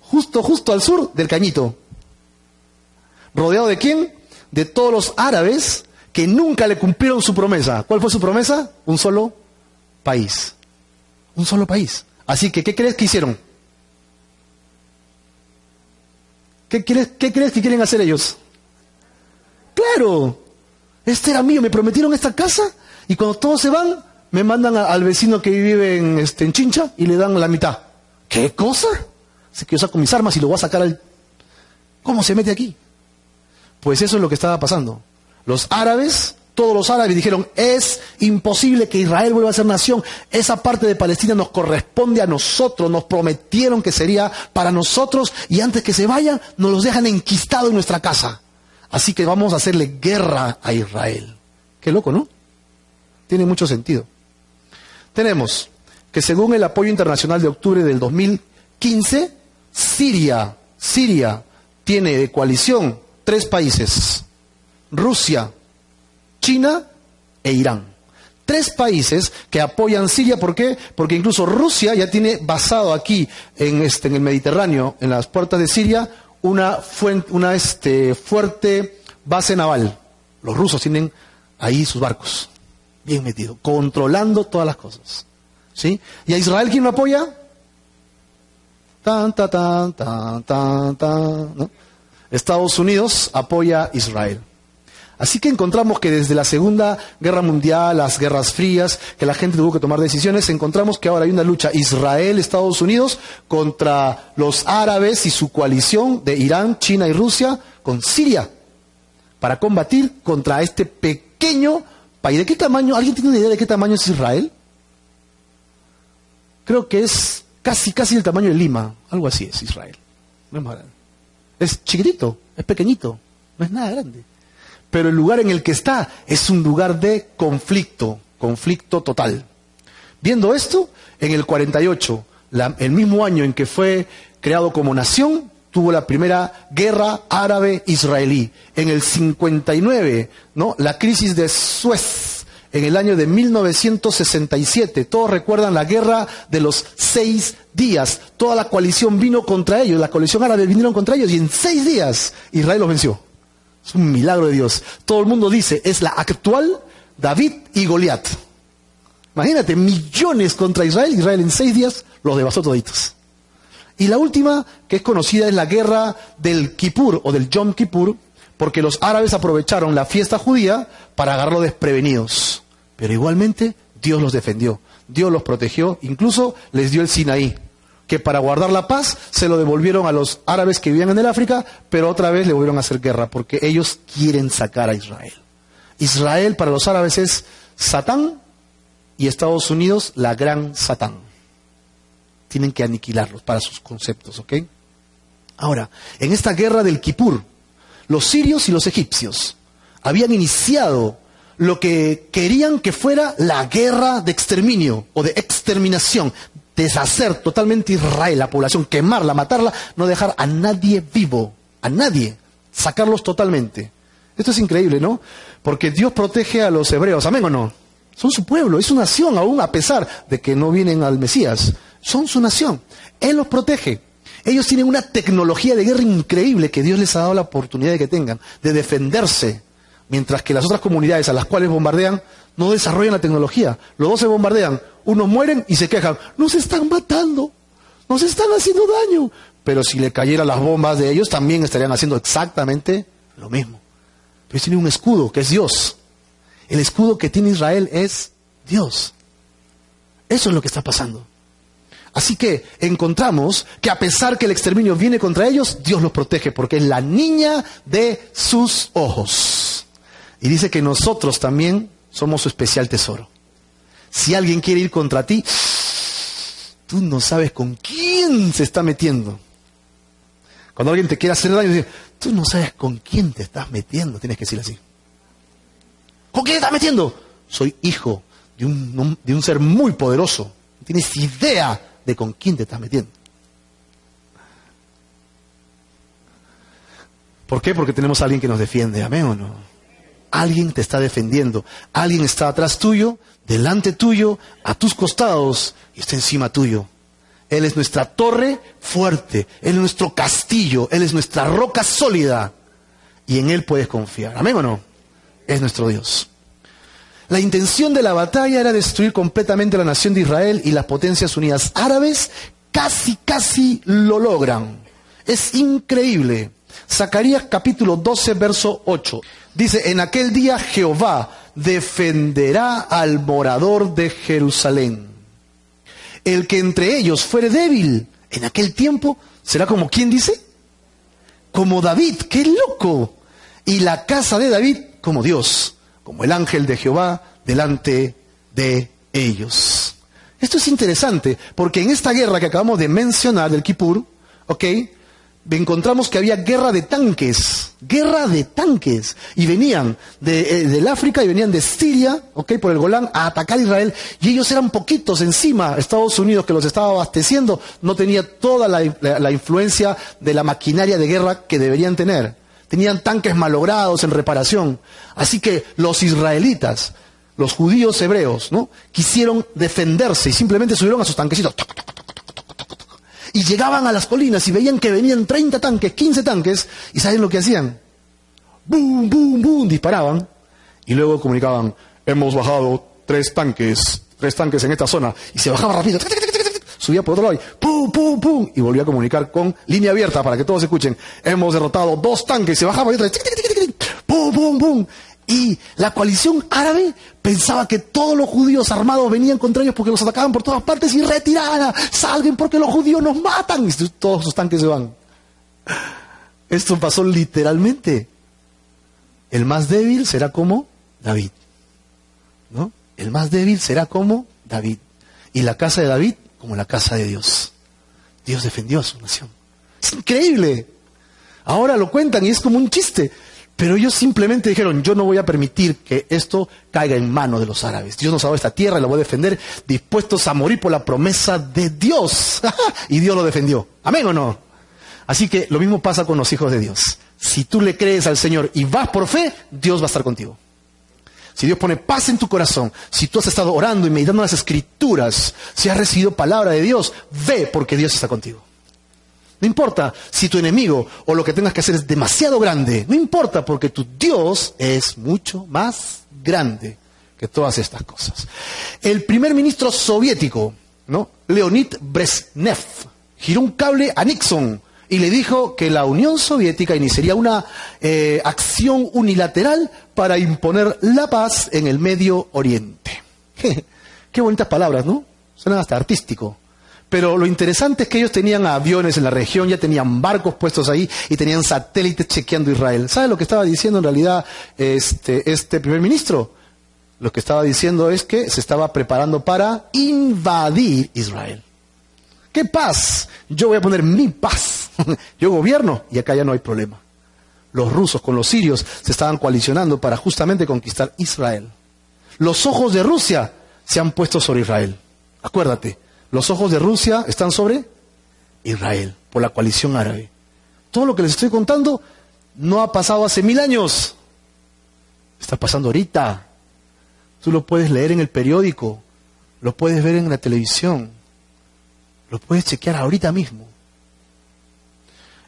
Justo, justo al sur del Cañito. ¿Rodeado de quién? De todos los árabes que nunca le cumplieron su promesa. ¿Cuál fue su promesa? Un solo país. Un solo país. Así que, ¿qué crees que hicieron? ¿Qué crees, ¿Qué crees que quieren hacer ellos? Claro, este era mío, me prometieron esta casa y cuando todos se van, me mandan al vecino que vive en, este, Chincha y le dan la mitad. ¿Qué cosa? Así que yo saco mis armas y lo voy a sacar al... ¿Cómo se mete aquí? Pues eso es lo que estaba pasando. Los árabes, todos los árabes dijeron, es imposible que Israel vuelva a ser nación. Esa parte de Palestina nos corresponde a nosotros. Nos prometieron que sería para nosotros y antes que se vayan nos los dejan enquistados en nuestra casa. Así que vamos a hacerle guerra a Israel. Qué loco, ¿no? Tiene mucho sentido. Tenemos que según el apoyo internacional de octubre del 2015, Siria, Siria tiene de coalición tres países, Rusia, China e Irán. Tres países que apoyan Siria, ¿por qué? Porque incluso Rusia ya tiene basado aquí en, este, en el Mediterráneo, en las puertas de Siria, una, una este, fuerte base naval. Los rusos tienen ahí sus barcos, bien metidos, controlando todas las cosas. ¿Sí? ¿Y a Israel quién lo apoya? Tan, tan, tan, tan, tan, Estados Unidos apoya a Israel. Así que encontramos que desde la Segunda Guerra Mundial, las guerras frías, que la gente tuvo que tomar decisiones, encontramos que ahora hay una lucha Israel-Estados Unidos contra los árabes y su coalición de Irán, China y Rusia con Siria para combatir contra este pequeño país. ¿De qué tamaño? ¿Alguien tiene una idea de qué tamaño es Israel? Creo que es casi, casi el tamaño de Lima. Algo así es Israel. No es más grande. Es chiquitito, es pequeñito, no es nada grande pero el lugar en el que está es un lugar de conflicto, conflicto total. Viendo esto, en el 48, el mismo año en que fue creado como nación, tuvo la primera guerra árabe-israelí. En el 59, ¿no? la crisis de Suez, en el año de 1967. Todos recuerdan la guerra de los seis días. Toda la coalición vino contra ellos, la coalición árabe vinieron contra ellos y en seis días Israel los venció. Es un milagro de Dios. Todo el mundo dice, es la actual David y Goliat. Imagínate, millones contra Israel. Israel en seis días los devastó toditos. Y la última, que es conocida, es la guerra del Kippur o del Yom Kippur, porque los árabes aprovecharon la fiesta judía para agarrarlos desprevenidos. Pero igualmente Dios los defendió, Dios los protegió, incluso les dio el Sinaí que para guardar la paz se lo devolvieron a los árabes que vivían en el África, pero otra vez le volvieron a hacer guerra, porque ellos quieren sacar a Israel. Israel para los árabes es Satán y Estados Unidos la gran Satán. Tienen que aniquilarlos para sus conceptos, ¿ok? Ahora, en esta guerra del Kippur, los sirios y los egipcios habían iniciado lo que querían que fuera la guerra de exterminio o de exterminación, deshacer totalmente Israel, la población, quemarla, matarla, no dejar a nadie vivo, a nadie, sacarlos totalmente. Esto es increíble, ¿no? Porque Dios protege a los hebreos, amén o no. Son su pueblo, es su nación, aún a pesar de que no vienen al Mesías. Son su nación. Él los protege. Ellos tienen una tecnología de guerra increíble que Dios les ha dado la oportunidad de que tengan, de defenderse, mientras que las otras comunidades a las cuales bombardean no desarrollan la tecnología. Los dos se bombardean, unos mueren y se quejan, nos están matando, nos están haciendo daño. Pero si le cayeran las bombas de ellos, también estarían haciendo exactamente lo mismo. Pero tiene un escudo, que es Dios. El escudo que tiene Israel es Dios. Eso es lo que está pasando. Así que encontramos que a pesar que el exterminio viene contra ellos, Dios los protege porque es la niña de sus ojos. Y dice que nosotros también somos su especial tesoro. Si alguien quiere ir contra ti, tú no sabes con quién se está metiendo. Cuando alguien te quiere hacer daño, tú no sabes con quién te estás metiendo. Tienes que decir así. ¿Con quién te estás metiendo? Soy hijo de un, de un ser muy poderoso. No tienes idea de con quién te estás metiendo. ¿Por qué? Porque tenemos a alguien que nos defiende. Amén o no. Alguien te está defendiendo. Alguien está atrás tuyo, delante tuyo, a tus costados y está encima tuyo. Él es nuestra torre fuerte, Él es nuestro castillo, Él es nuestra roca sólida y en Él puedes confiar. Amén o no? Es nuestro Dios. La intención de la batalla era destruir completamente la nación de Israel y las potencias unidas árabes casi, casi lo logran. Es increíble. Zacarías capítulo 12, verso 8. Dice, en aquel día Jehová defenderá al morador de Jerusalén. El que entre ellos fuere débil en aquel tiempo será como quien dice, como David, qué loco. Y la casa de David como Dios, como el ángel de Jehová delante de ellos. Esto es interesante, porque en esta guerra que acabamos de mencionar del Kippur, ¿ok? Encontramos que había guerra de tanques, guerra de tanques, y venían de, eh, del África y venían de Siria, ok, por el Golán, a atacar a Israel, y ellos eran poquitos encima, Estados Unidos que los estaba abasteciendo, no tenía toda la, influencia de la maquinaria de guerra que deberían tener, tenían tanques malogrados en reparación, así que los israelitas, los judíos hebreos, ¿no? Quisieron defenderse y simplemente subieron a sus tanquecitos y llegaban a las colinas y veían que venían 30 tanques, 15 tanques, y ¿saben lo que hacían? ¡Bum, bum, bum! Disparaban y luego comunicaban, hemos bajado tres tanques, tres tanques en esta zona, y se bajaba rápido, subía por otro lado y ¡pum, pum, pum! Y volvía a comunicar con línea abierta para que todos escuchen, hemos derrotado dos tanques, se bajaba y otra vez, ¡pum, pum, pum! Y la coalición árabe pensaba que todos los judíos armados venían contra ellos porque los atacaban por todas partes y retirada, salgan porque los judíos nos matan. Y todos sus tanques se van. Esto pasó literalmente. El más débil será como David. ¿No? El más débil será como David. Y la casa de David como la casa de Dios. Dios defendió a su nación. Es increíble. Ahora lo cuentan y es como un chiste. Pero ellos simplemente dijeron, yo no voy a permitir que esto caiga en manos de los árabes. Dios nos ha dado esta tierra y la voy a defender, dispuestos a morir por la promesa de Dios. y Dios lo defendió. ¿Amén o no? Así que lo mismo pasa con los hijos de Dios. Si tú le crees al Señor y vas por fe, Dios va a estar contigo. Si Dios pone paz en tu corazón, si tú has estado orando y meditando las escrituras, si has recibido palabra de Dios, ve porque Dios está contigo. No importa si tu enemigo o lo que tengas que hacer es demasiado grande. No importa porque tu Dios es mucho más grande que todas estas cosas. El primer ministro soviético, ¿no? Leonid Brezhnev, giró un cable a Nixon y le dijo que la Unión Soviética iniciaría una eh, acción unilateral para imponer la paz en el Medio Oriente. Qué bonitas palabras, ¿no? Suena hasta artístico. Pero lo interesante es que ellos tenían aviones en la región, ya tenían barcos puestos ahí y tenían satélites chequeando Israel. ¿Sabe lo que estaba diciendo en realidad este, este primer ministro? Lo que estaba diciendo es que se estaba preparando para invadir Israel. ¿Qué paz? Yo voy a poner mi paz. Yo gobierno y acá ya no hay problema. Los rusos con los sirios se estaban coalicionando para justamente conquistar Israel. Los ojos de Rusia se han puesto sobre Israel. Acuérdate, los ojos de Rusia están sobre Israel, por la coalición árabe. Todo lo que les estoy contando no ha pasado hace mil años. Está pasando ahorita. Tú lo puedes leer en el periódico, lo puedes ver en la televisión, lo puedes chequear ahorita mismo.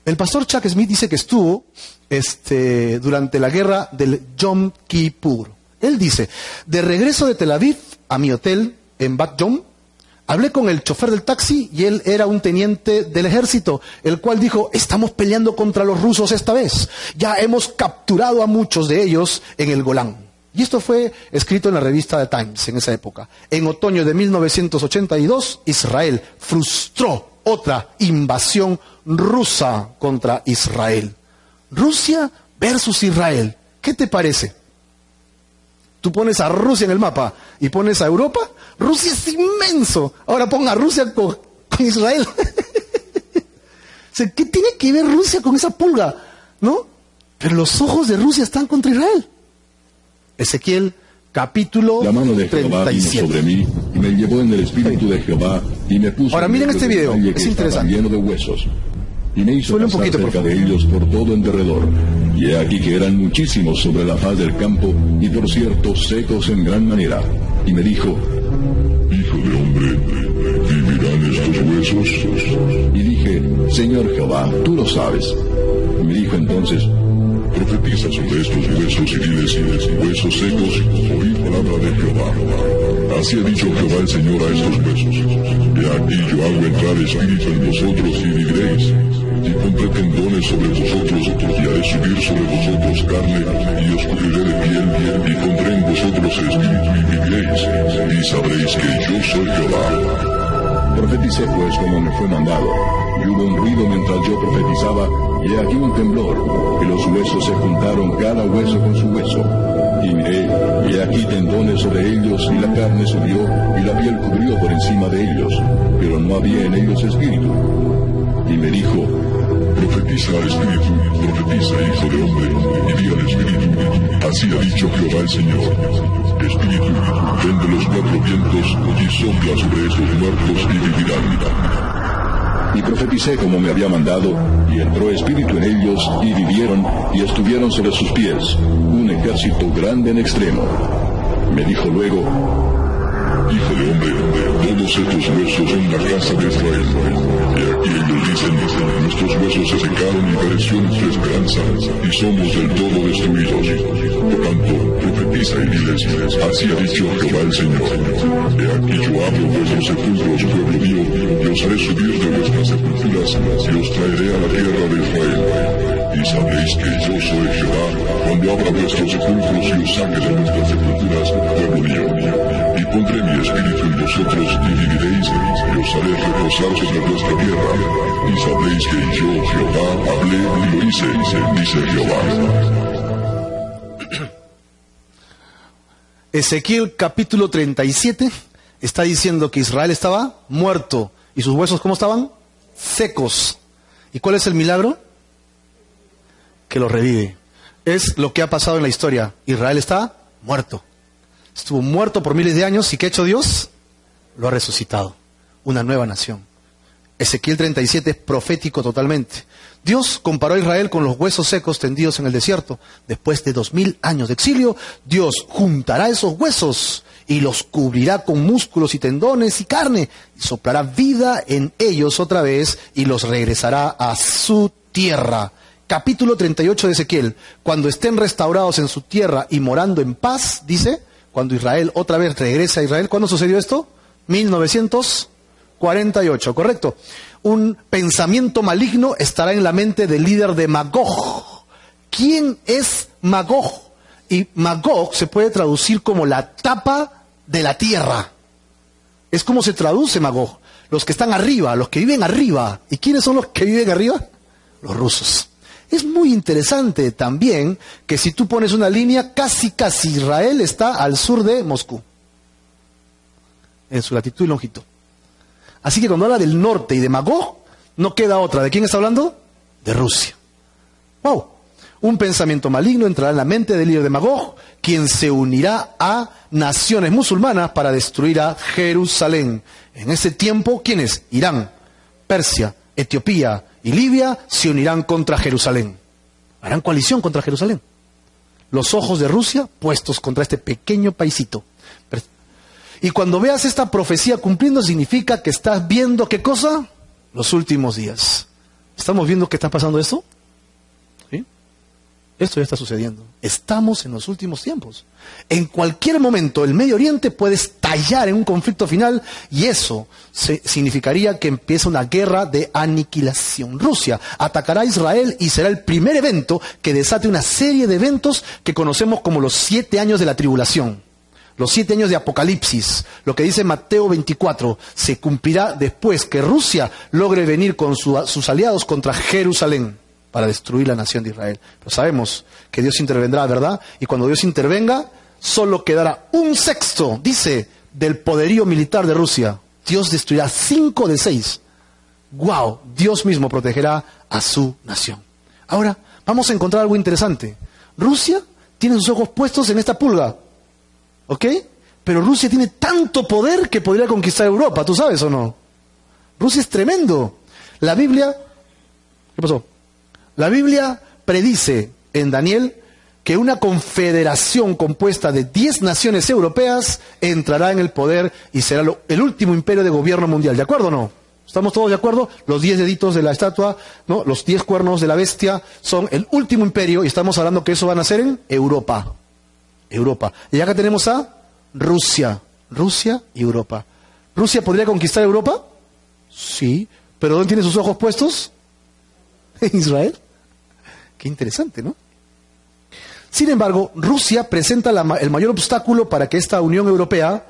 El pastor Chuck Smith dice que estuvo este, durante la guerra del Yom Kippur. Él dice, de regreso de Tel Aviv a mi hotel en Bat Yom, Hablé con el chofer del taxi y él era un teniente del ejército, el cual dijo, estamos peleando contra los rusos esta vez. Ya hemos capturado a muchos de ellos en el Golán. Y esto fue escrito en la revista The Times en esa época. En otoño de 1982, Israel frustró otra invasión rusa contra Israel. Rusia versus Israel. ¿Qué te parece? Tú pones a Rusia en el mapa y pones a Europa Rusia es inmenso. Ahora ponga Rusia con, Israel. ¿Qué tiene que ver Rusia con esa pulga? ¿No? Pero los ojos de Rusia están contra Israel. Ezequiel capítulo La mano de Jehová vino sobre mí y me llevó en el espíritu de Jehová y me puso Ahora miren este video, es interesante. lleno de huesos y me hizo un cerca de ellos por todo en derredor. Y he aquí que eran muchísimos sobre la faz del campo, y por cierto secos en gran manera. Y me dijo, Hijo de hombre, ¿vivirán estos huesos? Y dije, Señor Jehová, tú lo sabes. Y me dijo entonces, Profetiza sobre estos huesos y diles, huesos secos, oí palabra de Jehová. Así ha dicho Jehová el Señor a estos huesos. He aquí yo hago entrar espíritu en vosotros y viviréis pondré tendones sobre vosotros, y haré subir sobre vosotros carne, y os cubriré de piel, y pondré en vosotros espíritu y viviréis, y sabréis que yo soy Jehová. Profeticé pues como me fue mandado, y hubo un ruido mientras yo profetizaba, y aquí un temblor, y los huesos se juntaron cada hueso con su hueso. Y miré, y aquí tendones sobre ellos, y la carne subió, y la piel cubrió por encima de ellos, pero no había en ellos espíritu. Y me dijo, Profetiza Espíritu, profetiza, hijo de hombre, y di al Espíritu, así ha dicho Jehová el Señor. Espíritu, ven de los cuatro vientos y sopla sobre estos muertos y vivirán. Y profeticé como me había mandado, y entró espíritu en ellos, y vivieron, y estuvieron sobre sus pies, un ejército grande en extremo. Me dijo luego, Hijo de hombre, todos estos huesos son la casa de Israel. Y aquí ellos dicen, nuestros huesos se secaron y pereció nuestra esperanza, y somos del todo destruidos. Por tanto, profetiza y diles, así ha dicho Jehová el Señor. He aquí yo abro vuestros sepulcros, pueblo mío, y os haré subir de vuestras sepulturas, y os traeré a la tierra de Israel. Y sabréis que yo soy Jehová, cuando abra vuestros sepulcros y os saque de vuestras sepulturas, pueblo mío y pondré mi espíritu en vosotros y viviréis, y os haré reposar sobre vuestra tierra, y sabréis que yo, Jehová, hablé y lo hice, dice Jehová. Ezequiel capítulo 37 está diciendo que Israel estaba muerto y sus huesos ¿cómo estaban? Secos. ¿Y cuál es el milagro? Que lo revive. Es lo que ha pasado en la historia. Israel está muerto estuvo muerto por miles de años y ¿qué ha hecho Dios? Lo ha resucitado. Una nueva nación. Ezequiel 37 es profético totalmente. Dios comparó a Israel con los huesos secos tendidos en el desierto. Después de dos mil años de exilio, Dios juntará esos huesos y los cubrirá con músculos y tendones y carne, y soplará vida en ellos otra vez y los regresará a su tierra. Capítulo 38 de Ezequiel. Cuando estén restaurados en su tierra y morando en paz, dice, cuando Israel otra vez regresa a Israel. ¿Cuándo sucedió esto? 1948, ¿correcto? Un pensamiento maligno estará en la mente del líder de Magog. ¿Quién es Magog? Y Magog se puede traducir como la tapa de la tierra. Es como se traduce Magog. Los que están arriba, los que viven arriba. ¿Y quiénes son los que viven arriba? Los rusos. Es muy interesante también que si tú pones una línea, casi casi Israel está al sur de Moscú, en su latitud y longitud. Así que cuando habla del norte y de Magog, no queda otra. ¿De quién está hablando? De Rusia. ¡Wow! Un pensamiento maligno entrará en la mente del líder de Magog, quien se unirá a naciones musulmanas para destruir a Jerusalén. En ese tiempo, ¿quiénes? Irán, Persia, Etiopía, y Libia se unirán contra Jerusalén. Harán coalición contra Jerusalén. Los ojos de Rusia puestos contra este pequeño paisito. Y cuando veas esta profecía cumpliendo, significa que estás viendo qué cosa? Los últimos días. ¿Estamos viendo qué está pasando esto? Esto ya está sucediendo. Estamos en los últimos tiempos. En cualquier momento el Medio Oriente puede estallar en un conflicto final y eso significaría que empieza una guerra de aniquilación. Rusia atacará a Israel y será el primer evento que desate una serie de eventos que conocemos como los siete años de la tribulación. Los siete años de Apocalipsis, lo que dice Mateo 24, se cumplirá después que Rusia logre venir con sus aliados contra Jerusalén para destruir la nación de Israel. Pero sabemos que Dios intervendrá, ¿verdad? Y cuando Dios intervenga, solo quedará un sexto, dice, del poderío militar de Rusia. Dios destruirá cinco de seis. ¡Wow! Dios mismo protegerá a su nación. Ahora, vamos a encontrar algo interesante. Rusia tiene sus ojos puestos en esta pulga. ¿Ok? Pero Rusia tiene tanto poder que podría conquistar Europa, ¿tú sabes o no? Rusia es tremendo. La Biblia... ¿Qué pasó? La Biblia predice en Daniel que una confederación compuesta de diez naciones europeas entrará en el poder y será el último imperio de gobierno mundial. ¿De acuerdo o no? ¿Estamos todos de acuerdo? Los diez deditos de la estatua, los diez cuernos de la bestia son el último imperio y estamos hablando que eso van a ser en Europa. Europa. Y acá tenemos a Rusia. Rusia y Europa. ¿Rusia podría conquistar Europa? Sí. ¿Pero dónde tiene sus ojos puestos? ¿En Israel? Qué interesante, ¿no? Sin embargo, Rusia presenta el mayor obstáculo para que esta Unión Europea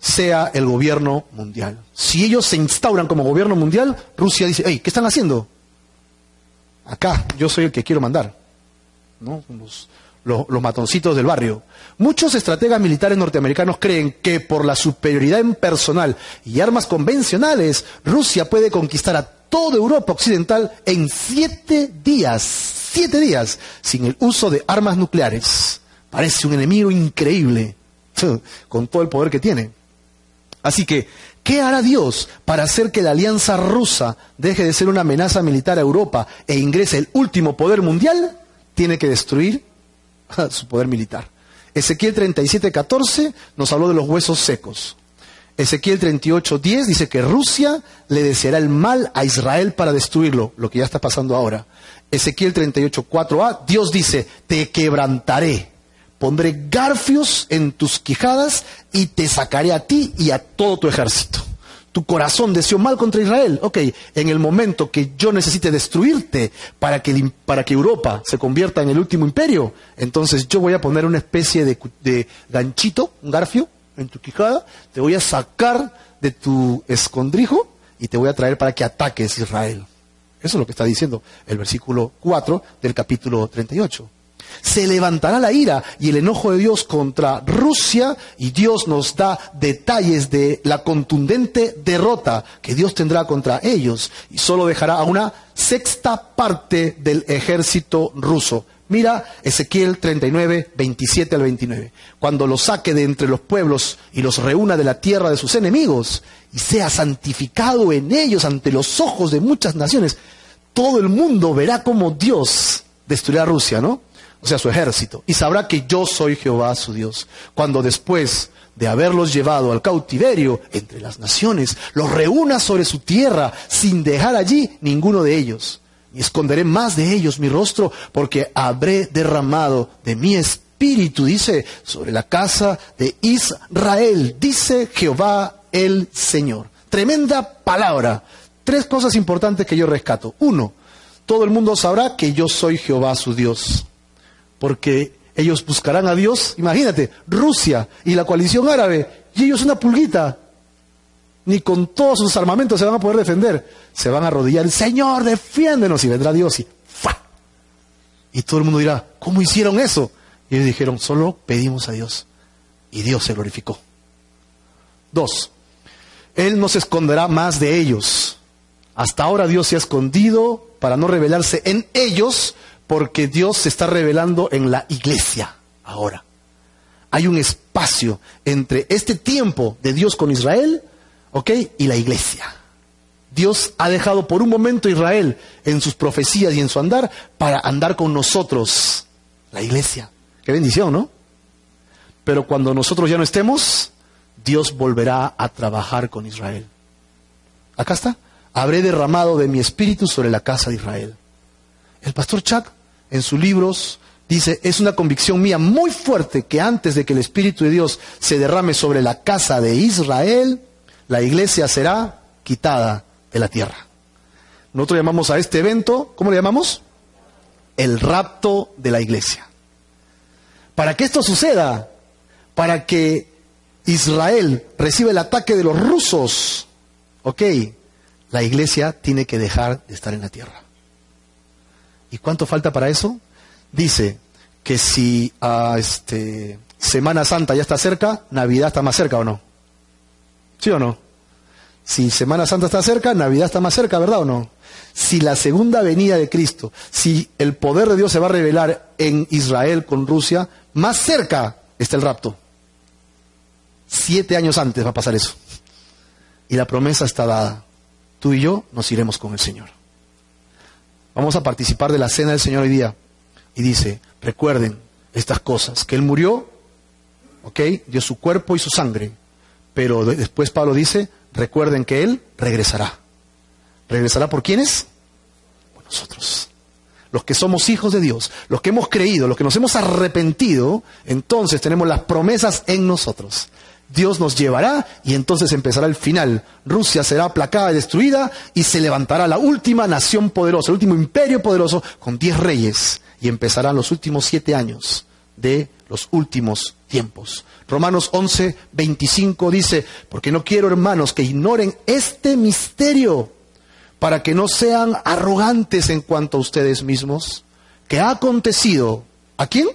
sea el gobierno mundial. Si ellos se instauran como gobierno mundial, Rusia dice, hey, ¿qué están haciendo? Acá, yo soy el que quiero mandar. ¿no? los, matoncitos del barrio. Muchos estrategas militares norteamericanos creen que por la superioridad en personal y armas convencionales, Rusia puede conquistar a toda Europa occidental en siete días, siete días, sin el uso de armas nucleares. Parece un enemigo increíble, con todo el poder que tiene. Así que, ¿qué hará Dios para hacer que la alianza rusa deje de ser una amenaza militar a Europa e ingrese el último poder mundial? Tiene que destruir su poder militar. Ezequiel 37, 14 nos habló de los huesos secos. Ezequiel 38, 10 dice que Rusia le deseará el mal a Israel para destruirlo, lo que ya está pasando ahora. Ezequiel 38, 4a, Dios dice, te quebrantaré, pondré garfios en tus quijadas y te sacaré a ti y a todo tu ejército. Tu corazón deseó mal contra Israel. Ok, en el momento que yo necesite destruirte para que, para que Europa se convierta en el último imperio, entonces yo voy a poner una especie de, de ganchito, un garfio, en tu quijada, te voy a sacar de tu escondrijo y te voy a traer para que ataques Israel. Eso es lo que está diciendo el versículo 4 del capítulo 38 se levantará la ira y el enojo de Dios contra Rusia y Dios nos da detalles de la contundente derrota que Dios tendrá contra ellos y solo dejará a una sexta parte del ejército ruso. Mira Ezequiel 39, 27 al 29. Cuando los saque de entre los pueblos y los reúna de la tierra de sus enemigos y sea santificado en ellos ante los ojos de muchas naciones, todo el mundo verá como Dios destruirá a Rusia, ¿no? o sea, su ejército, y sabrá que yo soy Jehová su Dios. Cuando después de haberlos llevado al cautiverio entre las naciones, los reúna sobre su tierra sin dejar allí ninguno de ellos. Y esconderé más de ellos mi rostro, porque habré derramado de mi espíritu, dice, sobre la casa de Israel, dice Jehová el Señor. Tremenda palabra. Tres cosas importantes que yo rescato. Uno, todo el mundo sabrá que yo soy Jehová su Dios porque ellos buscarán a Dios, imagínate, Rusia y la coalición árabe, y ellos una pulguita, ni con todos sus armamentos se van a poder defender, se van a arrodillar, Señor, defiéndenos, y vendrá Dios y ¡fa! Y todo el mundo dirá, ¿cómo hicieron eso? Y dijeron, solo pedimos a Dios, y Dios se glorificó. Dos, Él no se esconderá más de ellos. Hasta ahora Dios se ha escondido para no revelarse en ellos, porque Dios se está revelando en la iglesia ahora. Hay un espacio entre este tiempo de Dios con Israel, ¿ok? Y la iglesia. Dios ha dejado por un momento a Israel en sus profecías y en su andar para andar con nosotros, la iglesia. Qué bendición, ¿no? Pero cuando nosotros ya no estemos, Dios volverá a trabajar con Israel. Acá está. Habré derramado de mi espíritu sobre la casa de Israel. El pastor Chuck en sus libros, dice, es una convicción mía muy fuerte que antes de que el Espíritu de Dios se derrame sobre la casa de Israel, la iglesia será quitada de la tierra. Nosotros llamamos a este evento, ¿cómo le llamamos? El rapto de la iglesia. Para que esto suceda, para que Israel reciba el ataque de los rusos, ok, la iglesia tiene que dejar de estar en la tierra. ¿Y cuánto falta para eso? Dice que si a ah, este, Semana Santa ya está cerca, Navidad está más cerca o no. ¿Sí o no? Si Semana Santa está cerca, Navidad está más cerca, ¿verdad o no? Si la segunda venida de Cristo, si el poder de Dios se va a revelar en Israel con Rusia, más cerca está el rapto. Siete años antes va a pasar eso. Y la promesa está dada. Tú y yo nos iremos con el Señor. Vamos a participar de la cena del Señor hoy día. Y dice, recuerden estas cosas, que Él murió, ¿ok? Dio su cuerpo y su sangre. Pero después Pablo dice, recuerden que Él regresará. ¿Regresará por quiénes? Por nosotros. Los que somos hijos de Dios, los que hemos creído, los que nos hemos arrepentido, entonces tenemos las promesas en nosotros. Dios nos llevará y entonces empezará el final. Rusia será aplacada y destruida y se levantará la última nación poderosa, el último imperio poderoso con diez reyes y empezarán los últimos siete años de los últimos tiempos. Romanos 11, 25 dice, porque no quiero hermanos que ignoren este misterio para que no sean arrogantes en cuanto a ustedes mismos, que ha acontecido, ¿a quién?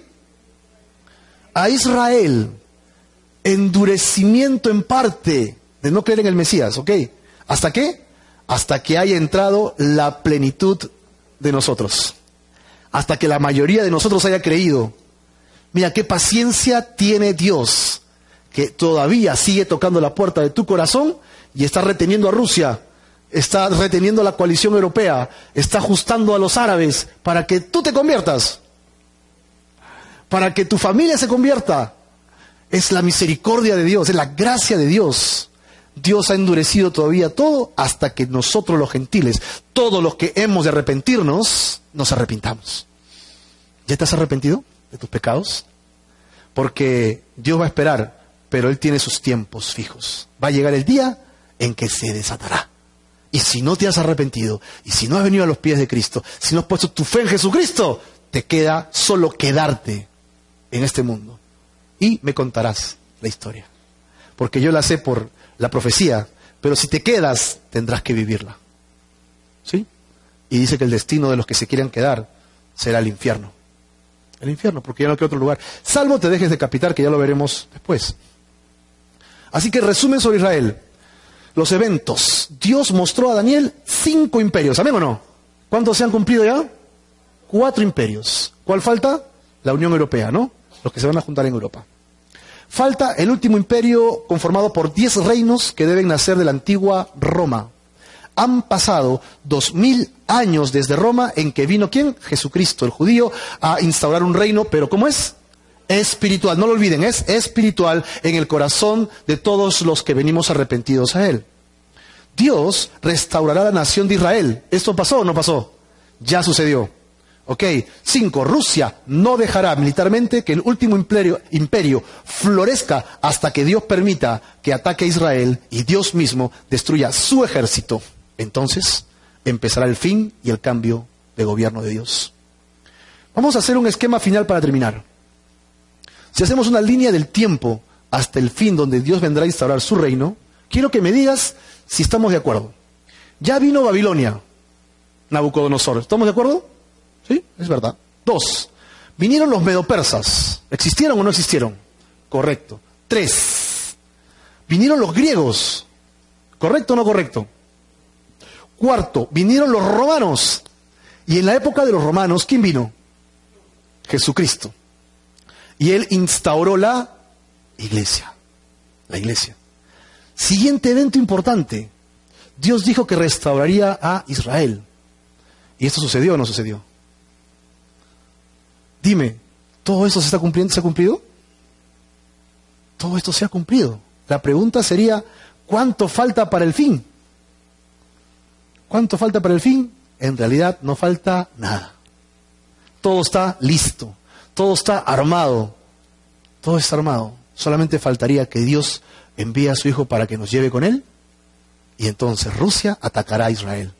A Israel endurecimiento en parte de no creer en el Mesías, ¿ok? ¿Hasta qué? hasta que haya entrado la plenitud de nosotros, hasta que la mayoría de nosotros haya creído. Mira qué paciencia tiene Dios, que todavía sigue tocando la puerta de tu corazón y está reteniendo a Rusia, está reteniendo a la coalición europea, está ajustando a los árabes para que tú te conviertas, para que tu familia se convierta. Es la misericordia de Dios, es la gracia de Dios. Dios ha endurecido todavía todo hasta que nosotros los gentiles, todos los que hemos de arrepentirnos, nos arrepintamos. ¿Ya te has arrepentido de tus pecados? Porque Dios va a esperar, pero Él tiene sus tiempos fijos. Va a llegar el día en que se desatará. Y si no te has arrepentido, y si no has venido a los pies de Cristo, si no has puesto tu fe en Jesucristo, te queda solo quedarte en este mundo. Y me contarás la historia. Porque yo la sé por la profecía, pero si te quedas, tendrás que vivirla. ¿Sí? Y dice que el destino de los que se quieran quedar será el infierno. El infierno, porque ya no queda otro lugar. Salvo te dejes decapitar, que ya lo veremos después. Así que resumen sobre Israel. Los eventos. Dios mostró a Daniel cinco imperios. ¿Amén o no? ¿Cuántos se han cumplido ya? Cuatro imperios. ¿Cuál falta? La Unión Europea, ¿no? Los que se van a juntar en Europa. Falta el último imperio conformado por diez reinos que deben nacer de la antigua Roma. Han pasado dos mil años desde Roma en que vino quién? Jesucristo, el judío, a instaurar un reino, pero ¿cómo es? Espiritual, no lo olviden, es espiritual en el corazón de todos los que venimos arrepentidos a Él. Dios restaurará la nación de Israel. ¿Esto pasó o no pasó? Ya sucedió. Ok, cinco, Rusia no dejará militarmente que el último imperio, imperio, florezca hasta que Dios permita que ataque a Israel y Dios mismo destruya su ejército. Entonces empezará el fin y el cambio de gobierno de Dios. Vamos a hacer un esquema final para terminar. Si hacemos una línea del tiempo hasta el fin donde Dios vendrá a instaurar su reino, quiero que me digas si estamos de acuerdo. Ya vino Babilonia, Nabucodonosor. ¿Estamos de acuerdo? ¿Sí? Es verdad. Dos, vinieron los medopersas. ¿Existieron o no existieron? Correcto. Tres, vinieron los griegos. ¿Correcto o no correcto? Cuarto, vinieron los romanos. Y en la época de los romanos, ¿quién vino? Jesucristo. Y él instauró la iglesia. La iglesia. Siguiente evento importante. Dios dijo que restauraría a Israel. ¿Y esto sucedió o no sucedió? Dime, ¿todo eso se está cumpliendo? ¿Se ha cumplido? Todo esto se ha cumplido. La pregunta sería, ¿cuánto falta para el fin? ¿Cuánto falta para el fin? En realidad no falta nada. Todo está listo, todo está armado, todo está armado. Solamente faltaría que Dios envíe a su Hijo para que nos lleve con Él y entonces Rusia atacará a Israel.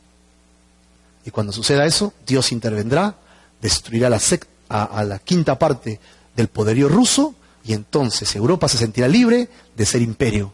Y cuando suceda eso, Dios intervendrá, destruirá la a, la quinta parte del poderío ruso y entonces Europa se sentirá libre de ser imperio.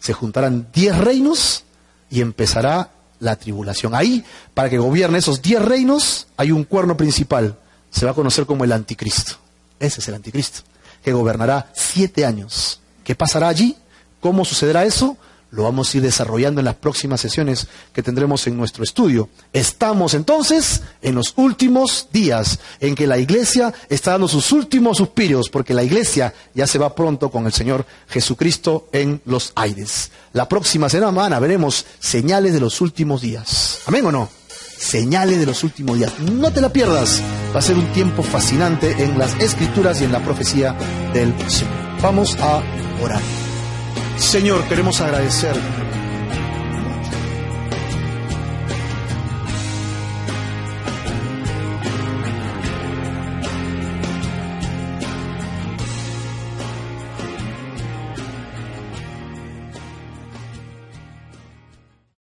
Se juntarán diez reinos y empezará la tribulación. Ahí, para que gobierne esos diez reinos, hay un cuerno principal. Se va a conocer como el anticristo. Ese es el anticristo, que gobernará siete años. ¿Qué pasará allí? ¿Cómo sucederá eso? Lo vamos a ir desarrollando en las próximas sesiones que tendremos en nuestro estudio. Estamos entonces en los últimos días en que la iglesia está dando sus últimos suspiros, porque la iglesia ya se va pronto con el Señor Jesucristo en los aires. La próxima semana veremos señales de los últimos días. ¿Amén o no? Señales de los últimos días. No te la pierdas. Va a ser un tiempo fascinante en las escrituras y en la profecía del Señor. Vamos a orar. Señor, queremos agradecer